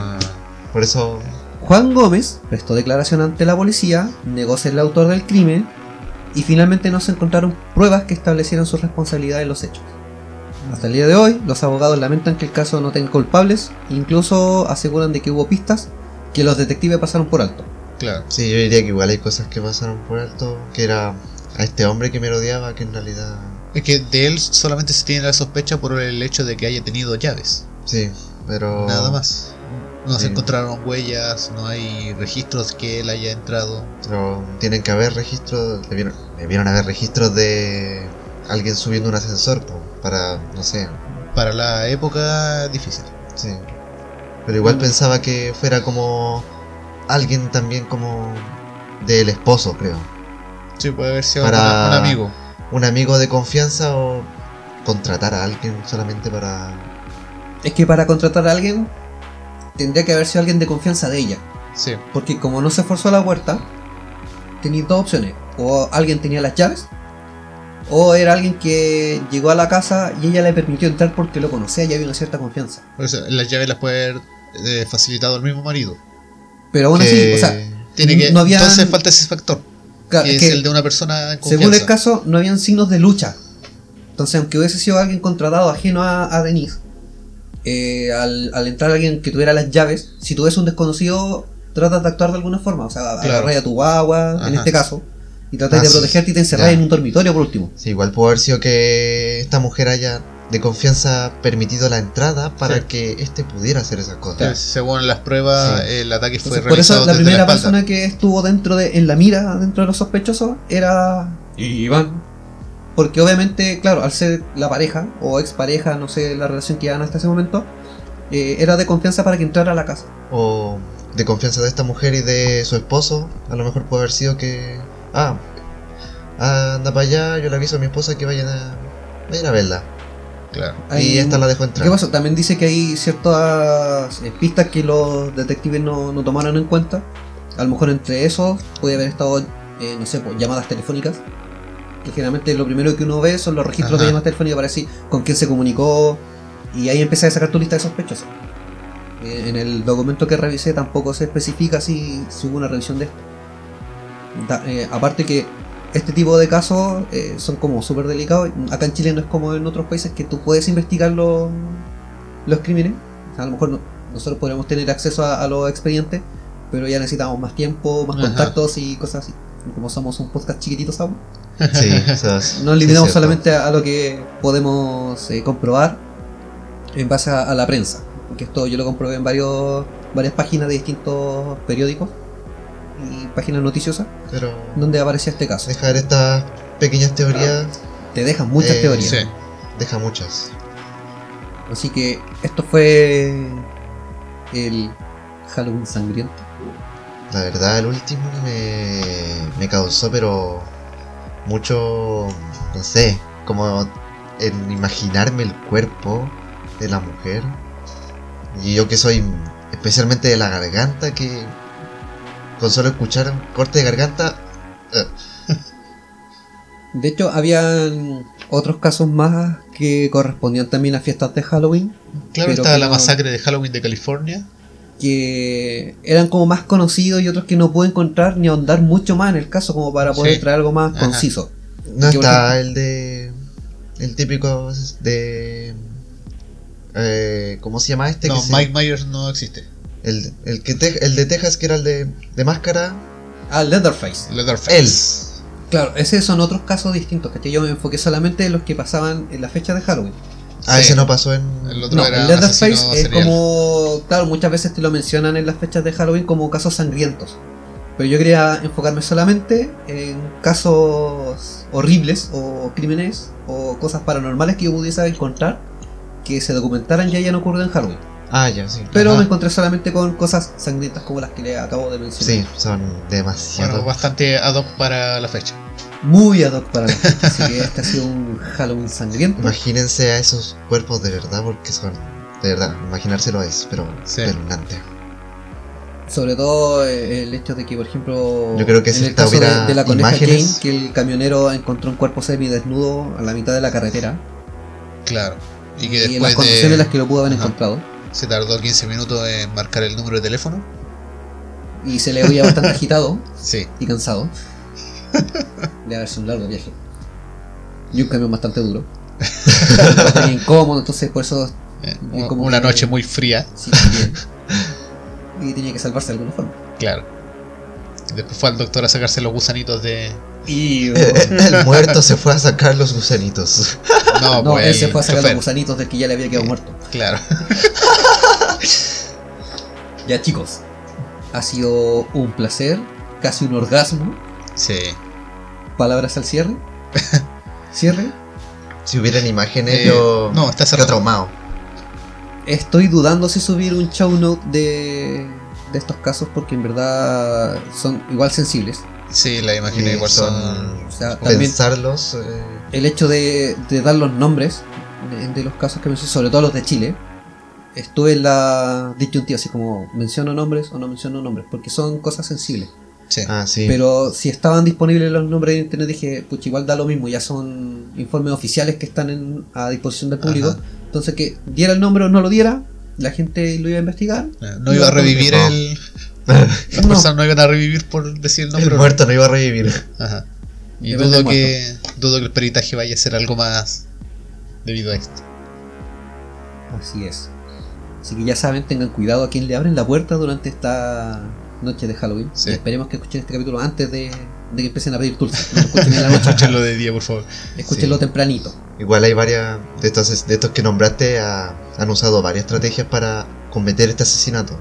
Por eso. Juan Gómez prestó declaración ante la policía, negó ser el autor del crimen y finalmente no se encontraron pruebas que establecieran su responsabilidad en los hechos. Hasta el día de hoy, los abogados lamentan que el caso no tenga culpables, incluso aseguran de que hubo pistas que los detectives pasaron por alto. Claro. Sí, yo diría que igual hay cosas que pasaron por alto. Que era a este hombre que me rodeaba, que en realidad. Es que de él solamente se tiene la sospecha por el hecho de que haya tenido llaves. Sí, pero. Nada más. No se encontraron huellas, no hay registros que él haya entrado. Pero tienen que haber registros. Debieron, debieron haber registros de alguien subiendo un ascensor po, para, no sé. Para la época, difícil. Sí. Pero igual Mm. pensaba que fuera como alguien también como del esposo, creo. Sí, puede haber sido Para- un amigo. Un amigo de confianza o contratar a alguien solamente para. Es que para contratar a alguien tendría que haber sido alguien de confianza de ella. Sí. Porque como no se forzó a la puerta, tenía dos opciones. O alguien tenía las llaves, o era alguien que llegó a la casa y ella le permitió entrar porque lo conocía y había una cierta confianza. Por eso, las llaves las puede haber eh, facilitado el mismo marido. Pero aún así, o sea, Tiene que, No había- Entonces falta ese factor, claro, que es que el de una persona en según el caso, no habían signos de lucha. Entonces, aunque hubiese sido alguien contratado ajeno a, a Denise, eh, al, al entrar alguien que tuviera las llaves, si tú ves un desconocido, tratas de actuar de alguna forma. O sea, Claro. agarras a tu guagua, en Ajá. este caso, y tratas Ah, de sí. protegerte y te encerras en un dormitorio por último. Sí, igual pudo haber sido que esta mujer haya de confianza permitido la entrada para Sí. que éste pudiera hacer esas Entonces, cosas. según las pruebas, Sí. el ataque fue Entonces, por realizado eso la primera persona que estuvo dentro de, en la mira dentro de los sospechosos era Iván. Porque obviamente, claro, al ser la pareja o expareja, no sé la relación que llevan hasta ese momento, eh, era de confianza para que entrara a la casa. O de confianza de esta mujer y de su esposo, a lo mejor puede haber sido que. Ah, anda para allá, yo le aviso a mi esposa que vayan a, vayan a verla. Claro. Y esta la dejó entrar. ¿Qué pasó? También dice que hay ciertas eh, pistas que los detectives no, no tomaron en cuenta. A lo mejor entre esos puede haber estado, eh, no sé, pues, llamadas telefónicas. Que generalmente lo primero que uno ve son los registros de llamadas telefónicas para decir con quién se comunicó. Y ahí empieza a sacar tu lista de sospechosos. Eh, en el documento que revisé tampoco se especifica si, si hubo una revisión de esto. Da- eh, aparte que este tipo de casos eh, son como súper delicados. Acá en Chile no es como en otros países que tú puedes investigar los, los crímenes. O sea, a lo mejor no- nosotros podríamos tener acceso a, a los expedientes, pero ya necesitamos más tiempo, más Ajá. contactos y cosas así. Como somos un podcast chiquitito, ¿sabes? Sí, o sea, Nos limitamos solamente a, a lo que podemos eh, comprobar en base a, a la prensa. Porque esto yo lo comprobé en varios, varias páginas de distintos periódicos. y páginas noticiosas Pero donde aparecía este caso. dejar estas pequeñas teorías, Te dejan muchas Eh, teorías. Sí. deja muchas. Así que esto fue el Halloween sangriento. La verdad, el último me, me causó, pero mucho, no sé, como en imaginarme el cuerpo de la mujer. Y yo que soy especialmente de la garganta, que con solo escuchar un corte de garganta, eh, De hecho, habían otros casos más que correspondían también a fiestas de Halloween, Claro, que la no- masacre de Halloween de California. Que eran como más conocidos y otros que no pude encontrar ni ahondar mucho más en el caso como para poder Sí. traer algo más Ajá. conciso. no Que, está el de. El típico de. Eh, ¿Cómo se llama este? No, que se- Mike Myers no existe. el, el, que te- el de Texas, que era el de, de máscara. Ah, Leatherface. Leatherface. Él. Claro, ese son otros casos distintos, que yo me enfoqué solamente en los que pasaban en la fecha de Halloween. Ah, Sí. ese no pasó en. El otro No, era el Leatherface asesino es serial. como, claro, muchas veces te lo mencionan en las fechas de Halloween como casos sangrientos. Pero yo quería enfocarme solamente en casos horribles o crímenes o cosas paranormales que yo pudiese encontrar que se documentaran y hayan ocurrido en Halloween. Ah, ya, sí. Pero Ajá. me encontré solamente con cosas sangrientas como las que le acabo de mencionar. Sí, son demasiado. Bueno, bastante ad hoc para la fecha. Muy ad hoc para la fecha. Así que este ha sido un Halloween sangriento. Imagínense a esos cuerpos de verdad, porque son. De verdad, imaginárselo es, pero Sí. espeluznante. Sobre todo eh, el hecho de que, por ejemplo, Yo creo que en el esta caso de, la coneja imágenes- Jane, que el camionero encontró un cuerpo semidesnudo a la mitad de la carretera Claro. Y que y en las después condiciones en las que lo pudo haber Ajá. encontrado se tardó 15 minutos en marcar el número de teléfono. y se le veía bastante agitado Sí. y cansado de haber sido un largo viaje y un camión bastante duro tenía incómodo entonces por eso Eh, como una que- noche muy fría. sí también y tenía que salvarse de alguna forma Claro. Después fue al doctor a sacarse los gusanitos de. y el muerto se fue a sacar los gusanitos. No, no pues él se el fue a sacar chofer. los gusanitos del que ya le había quedado muerto Claro. Ya chicos, ha sido un placer, casi un orgasmo. Sí. Palabras al cierre. Cierre. Si hubieran imágenes, Eh, yo. no, está cerrado. traumado. Estoy dudando si subir un show note de, de estos casos porque en verdad son igual sensibles. Sí, las imágenes Y igual son. O sea, también Pensarlos. eh, el hecho de, de dar los nombres de, de los casos que mencioné, sobre todo los de Chile, estuve en la disyuntiva, así como menciono nombres o no menciono nombres, porque son cosas sensibles. Sí. ah, sí. Pero si estaban disponibles los nombres en internet, dije, pucha, igual da lo mismo, ya son informes oficiales que están en- a disposición del público. Ajá. Entonces, que diera el nombre o no lo diera, la gente lo iba a investigar. Eh, No iba a revivir No. el. Las No. personas no iban a revivir por decir el nombre. el muerto no iba a revivir. Ajá. Y Depende dudo que, dudo que el peritaje vaya a ser algo más debido a esto. Así es. Así que ya saben, tengan cuidado a quien le abren la puerta durante esta noche de Halloween. Sí. Esperemos que escuchen este capítulo antes de, de que empiecen a pedir dulces. No lo escuchen en la noche. Escúchenlo de día, por favor. Escúchenlo Sí. tempranito. Igual hay varias. De estos, de estos que nombraste, han usado varias estrategias para cometer este asesinato.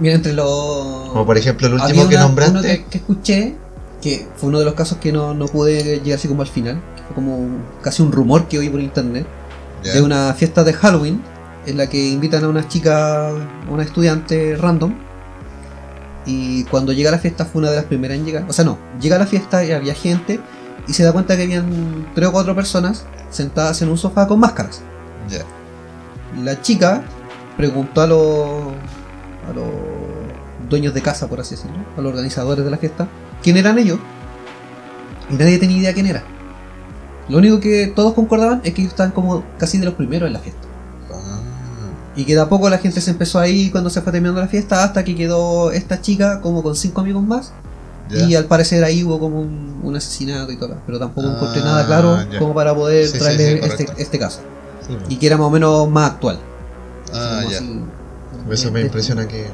Mira, entre los. Como por ejemplo, el último que nombraste. uno que, que escuché, que fue uno de los casos que no, no pude llegar así como al final, que fue como un- casi un rumor que oí por internet, Ya. de una fiesta de Halloween, en la que invitan a una chica, a una estudiante random, y cuando llega a la fiesta fue una de las primeras en llegar, o sea no, llega a la fiesta y había gente, y se da cuenta que habían tres o cuatro personas sentadas en un sofá con máscaras. Ya. La chica preguntó a los, a los dueños de casa, por así decirlo, a los organizadores de la fiesta, quién eran ellos. Y nadie tenía idea quién era. Lo único que todos concordaban es que ellos estaban como casi de los primeros en la fiesta. Y que de a poco la gente se empezó ahí cuando se fue terminando la fiesta, hasta que quedó esta chica como con cinco amigos más. Y al parecer ahí hubo como un, un asesinato y todo. Pero tampoco Ah, encontré nada claro como para poder Sí, traerle sí, este, este caso. Sí, Y que era más o menos más actual. Ah, Como ya. así, Eso me de- impresiona que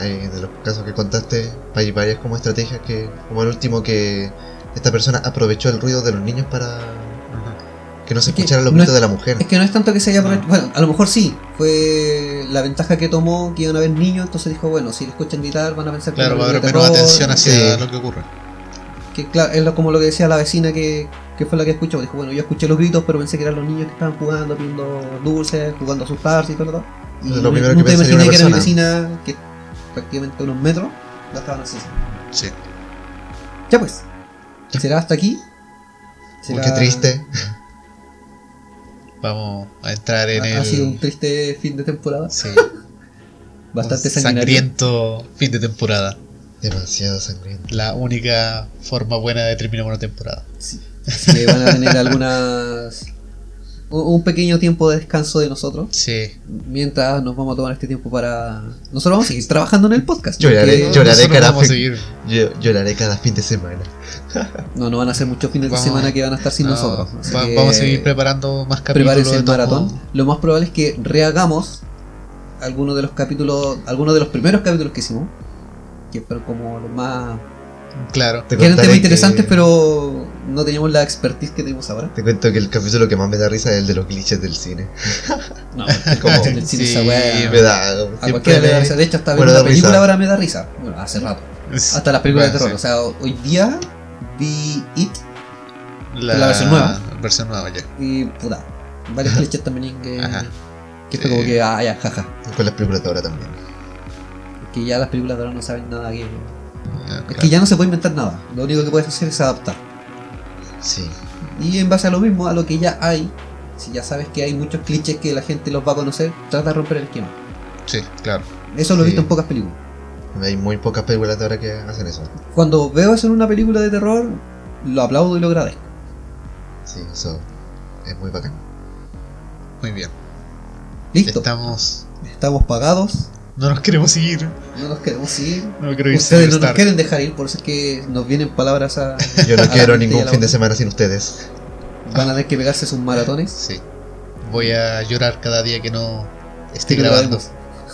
hay de los casos que contaste, hay varias como estrategias que, como el último que esta persona aprovechó el ruido de los niños para. Que no se escucharan los no gritos es- de la mujer. Es que no es tanto que se haya aprovechado. Bueno, a lo mejor sí. Fue la ventaja que tomó que iban a haber niños. Entonces dijo, bueno, si le escuchan gritar, van a pensar que Claro, va a haber menos atención hacia Sí. lo que ocurre. Que claro, es como lo que decía la vecina que, que fue la que escuchó. Dijo, bueno, yo escuché los gritos, pero pensé que eran los niños que estaban jugando, pidiendo dulces, jugando a asustarse y todo lo demás. Y Lo no- primero que imaginé que era mi vecina, que prácticamente a unos metros, la estaban asesinando. Sí. Ya pues. ¿Será hasta aquí? Uy, ¿Será- qué triste. Vamos a entrar en Ha, el. ha sido un triste fin de temporada. sí, Bastante un sanguinario. sangriento fin de temporada. Demasiado sangriento. La única forma buena de terminar una temporada. Sí. Que van a tener algunas. Un- pequeño tiempo de descanso de nosotros. Sí. Mientras nos vamos a tomar este tiempo para. Nosotros vamos a seguir trabajando en el podcast. Lloraré, lloraré cada fin-. Yo lloraré cada fin de semana. No, no van a ser muchos fines Vamos- de semana que van a estar sin No, nosotros. va- Vamos a seguir preparando más capítulos. Prepárense el maratón. Lo más probable es que rehagamos algunos de los capítulos, algunos de los primeros capítulos que hicimos. Que fueron como los más. Claro. Que eran temas interesantes, pero no teníamos la expertise que tenemos ahora. Te cuento que el capítulo que más me da risa es el de los glitches del cine. No, Como- el cine Sí, esa weá. Me da. A cualquiera le da me- risa. De hecho, hasta ver bueno, una da risa. película ahora me da risa. Bueno, hace rato. Hasta las películas de terror. O sea, hoy día vi It La, la versión nueva. Versión nueva ya. y puta. Varios clichés también que. Ajá. Que fue Sí. como que, ah, ya, jaja. Con las películas de ahora también. Que ya las películas de ahora no saben nada que. Ah, Es que ya no se puede inventar nada. Lo único que puedes hacer es adaptar. Sí. Y en base a lo mismo, a lo que ya hay, si ya sabes que hay muchos clichés que la gente los va a conocer, trata de romper el esquema. Sí, claro. Eso lo he Sí. visto en pocas películas. Hay muy pocas películas de ahora que hacen eso. Cuando veo eso en una película de terror, lo aplaudo y lo agradezco. Sí, eso es muy bacán. Muy bien. Listo. Estamos. Estamos pagados. No nos queremos seguir. No nos queremos ir. No quiero ir Ustedes no nos quieren dejar ir, por eso es que nos vienen palabras a. Yo no quiero ningún fin de semana sin ustedes. Van a tener que pegarse sus maratones. Sí. Voy a llorar cada día que no esté que grabando.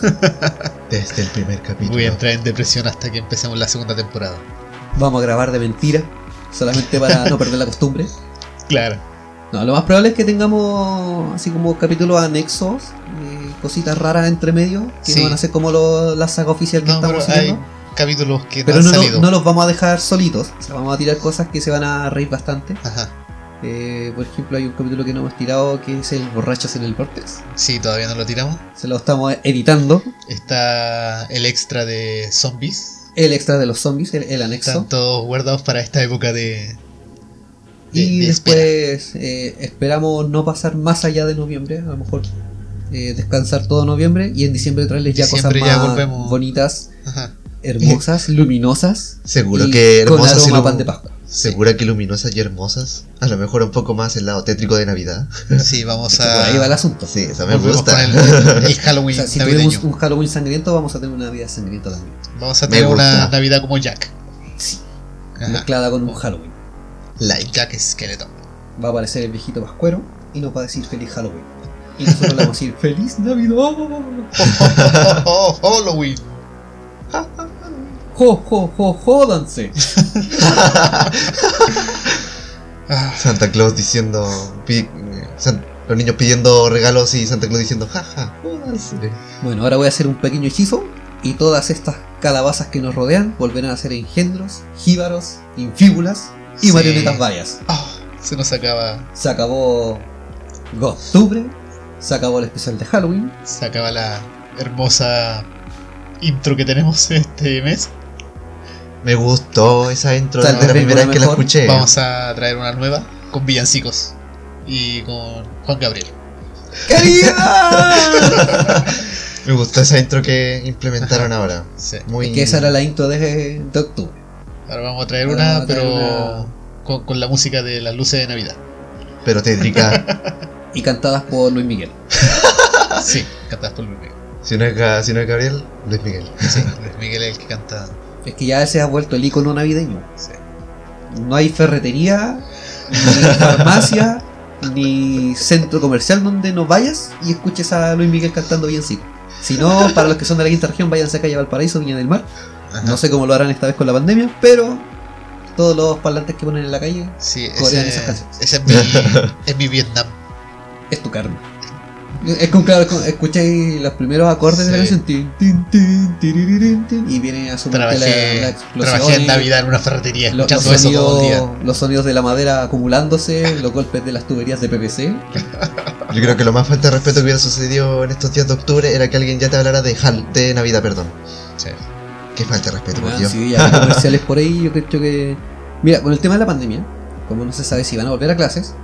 Desde el primer capítulo. Voy a entrar en depresión hasta que empecemos la segunda temporada. Vamos a grabar de mentira, solamente para no perder la costumbre. Claro. No, lo más probable es que tengamos así como capítulos anexos, eh, cositas raras entre medio, que Sí. no van a ser como lo- la saga oficial que No, pero estamos hay siguiendo. capítulos que Pero no salido. no los vamos a dejar solitos, o sea, vamos a tirar cosas que se van a reír bastante. Ajá. Eh, por ejemplo, hay un capítulo que no hemos tirado que es el Borrachos en el Vortex. Sí, todavía no lo tiramos. Se lo estamos editando. Está el extra de zombies. El extra de los zombies, el, el anexo. Están todos guardados para esta época de. de- Y de después eh, esperamos no pasar más allá de noviembre, a lo mejor eh, descansar todo noviembre y en diciembre traerles ya Diciembre cosas ya más volvemos. bonitas, Ajá. hermosas, luminosas. Seguro y que con hermosas y aroma a pan de Pascua. Segura que luminosas y hermosas. A lo mejor un poco más el lado tétrico de Navidad. Sí, vamos Que por a. ahí va el asunto. Sí, esa me volvemos gusta. con el, el O Halloween sea, si navideño. tuvimos un Halloween sangriento, vamos a tener una vida sangrienta también. Vamos a Me tener una gusta. Navidad como Jack. Sí. Ajá. Mezclada con un Halloween. like. Jack Skeleton. Va a aparecer el viejito pascuero y nos va a decir feliz Halloween. Y nosotros le vamos a decir feliz Navidad. Oh, oh, oh, Halloween. Jo, jo, jo, jódanse. Ah, Santa Claus diciendo. pi- San- los niños pidiendo regalos y Santa Claus diciendo jaja. jódanse". Bueno, ahora voy a hacer un pequeño hechizo y todas estas calabazas que nos rodean volverán a ser engendros, jíbaros, infíbulas y Sí. marionetas varias. oh, se nos acaba. Se acabó octubre, se acabó el especial de Halloween. Se acaba la hermosa intro que tenemos este mes. Me gustó esa intro Tal vez la primera vez que la escuché. Vamos a traer una nueva con villancicos y con Juan Gabriel. ¡Querida! Me gustó esa intro que implementaron ahora. Sí. Muy. que esa era la intro de, de octubre. Ahora vamos a traer Ahora una, vamos a traer pero una- Con, con la música de las luces de Navidad. Pero tétrica. Y cantadas por Luis Miguel. Sí, cantadas por Luis Miguel. si, no es, si no es Gabriel, Luis Miguel. Sí, Luis Miguel es el que canta. Es que ya se ha vuelto el icono navideño. Sí. No hay ferretería, ni farmacia, ni centro comercial donde no vayas y escuches a Luis Miguel cantando bien sí. Si no, para los que son de la quinta región, váyanse a calle Valparaíso, Viña del Mar. Ajá. No sé cómo lo harán esta vez con la pandemia, pero todos los parlantes que ponen en la calle, Sí, Corean ese, esas canciones. ese es, mi, es mi Vietnam. Es tu carne. Es como claro, escucháis los primeros acordes de la Sí. canción tin, tin, tin, tiriririn, tin, y viene a sumarte la, la Trabajé, explosión. trabajé en Navidad en una ferretería lo- los, escuchando eso todo el día. sonidos, los sonidos de la madera acumulándose, los golpes de las tuberías de PVC. Yo creo que lo más falta de respeto que hubiera sucedido en estos días de octubre era que alguien ya te hablara de Hal, de Navidad, perdón. Sí. Qué falta de respeto, por Bueno, Dios. si ya comerciales por ahí, yo creo que. Mira, con el tema de la pandemia, como no se sabe si van a volver a clases,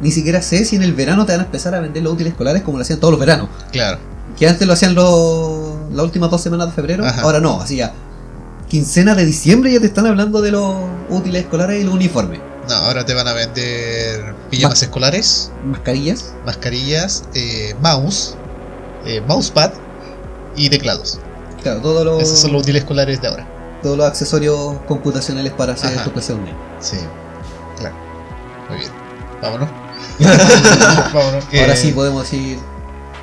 ni siquiera sé si en el verano te van a empezar a vender los útiles escolares como lo hacían todos los veranos. Claro. Que antes lo hacían los, las últimas dos semanas de febrero, Ajá. ahora no, así ya. Quincena de diciembre ya te están hablando de los útiles escolares y los uniformes. No, ahora te van a vender pijamas Ma- escolares, Mascarillas, mascarillas, eh, mouse, eh, mousepad y teclados. claro, todos los, Esos son los útiles escolares de ahora. todos los accesorios computacionales para hacer tu clase online. Sí. Muy bien. Vámonos. Que Ahora sí podemos decir.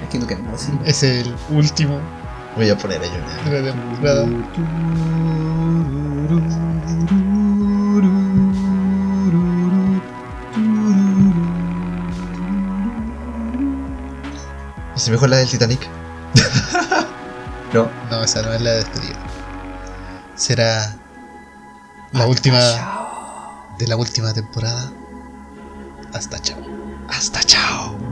Es que no queremos decir. Es el último Voy a poner a llorar. de la si mejor la del Titanic. No. No, esa no es la despedida. Será la última de la última temporada. Hasta chao. Hasta chao.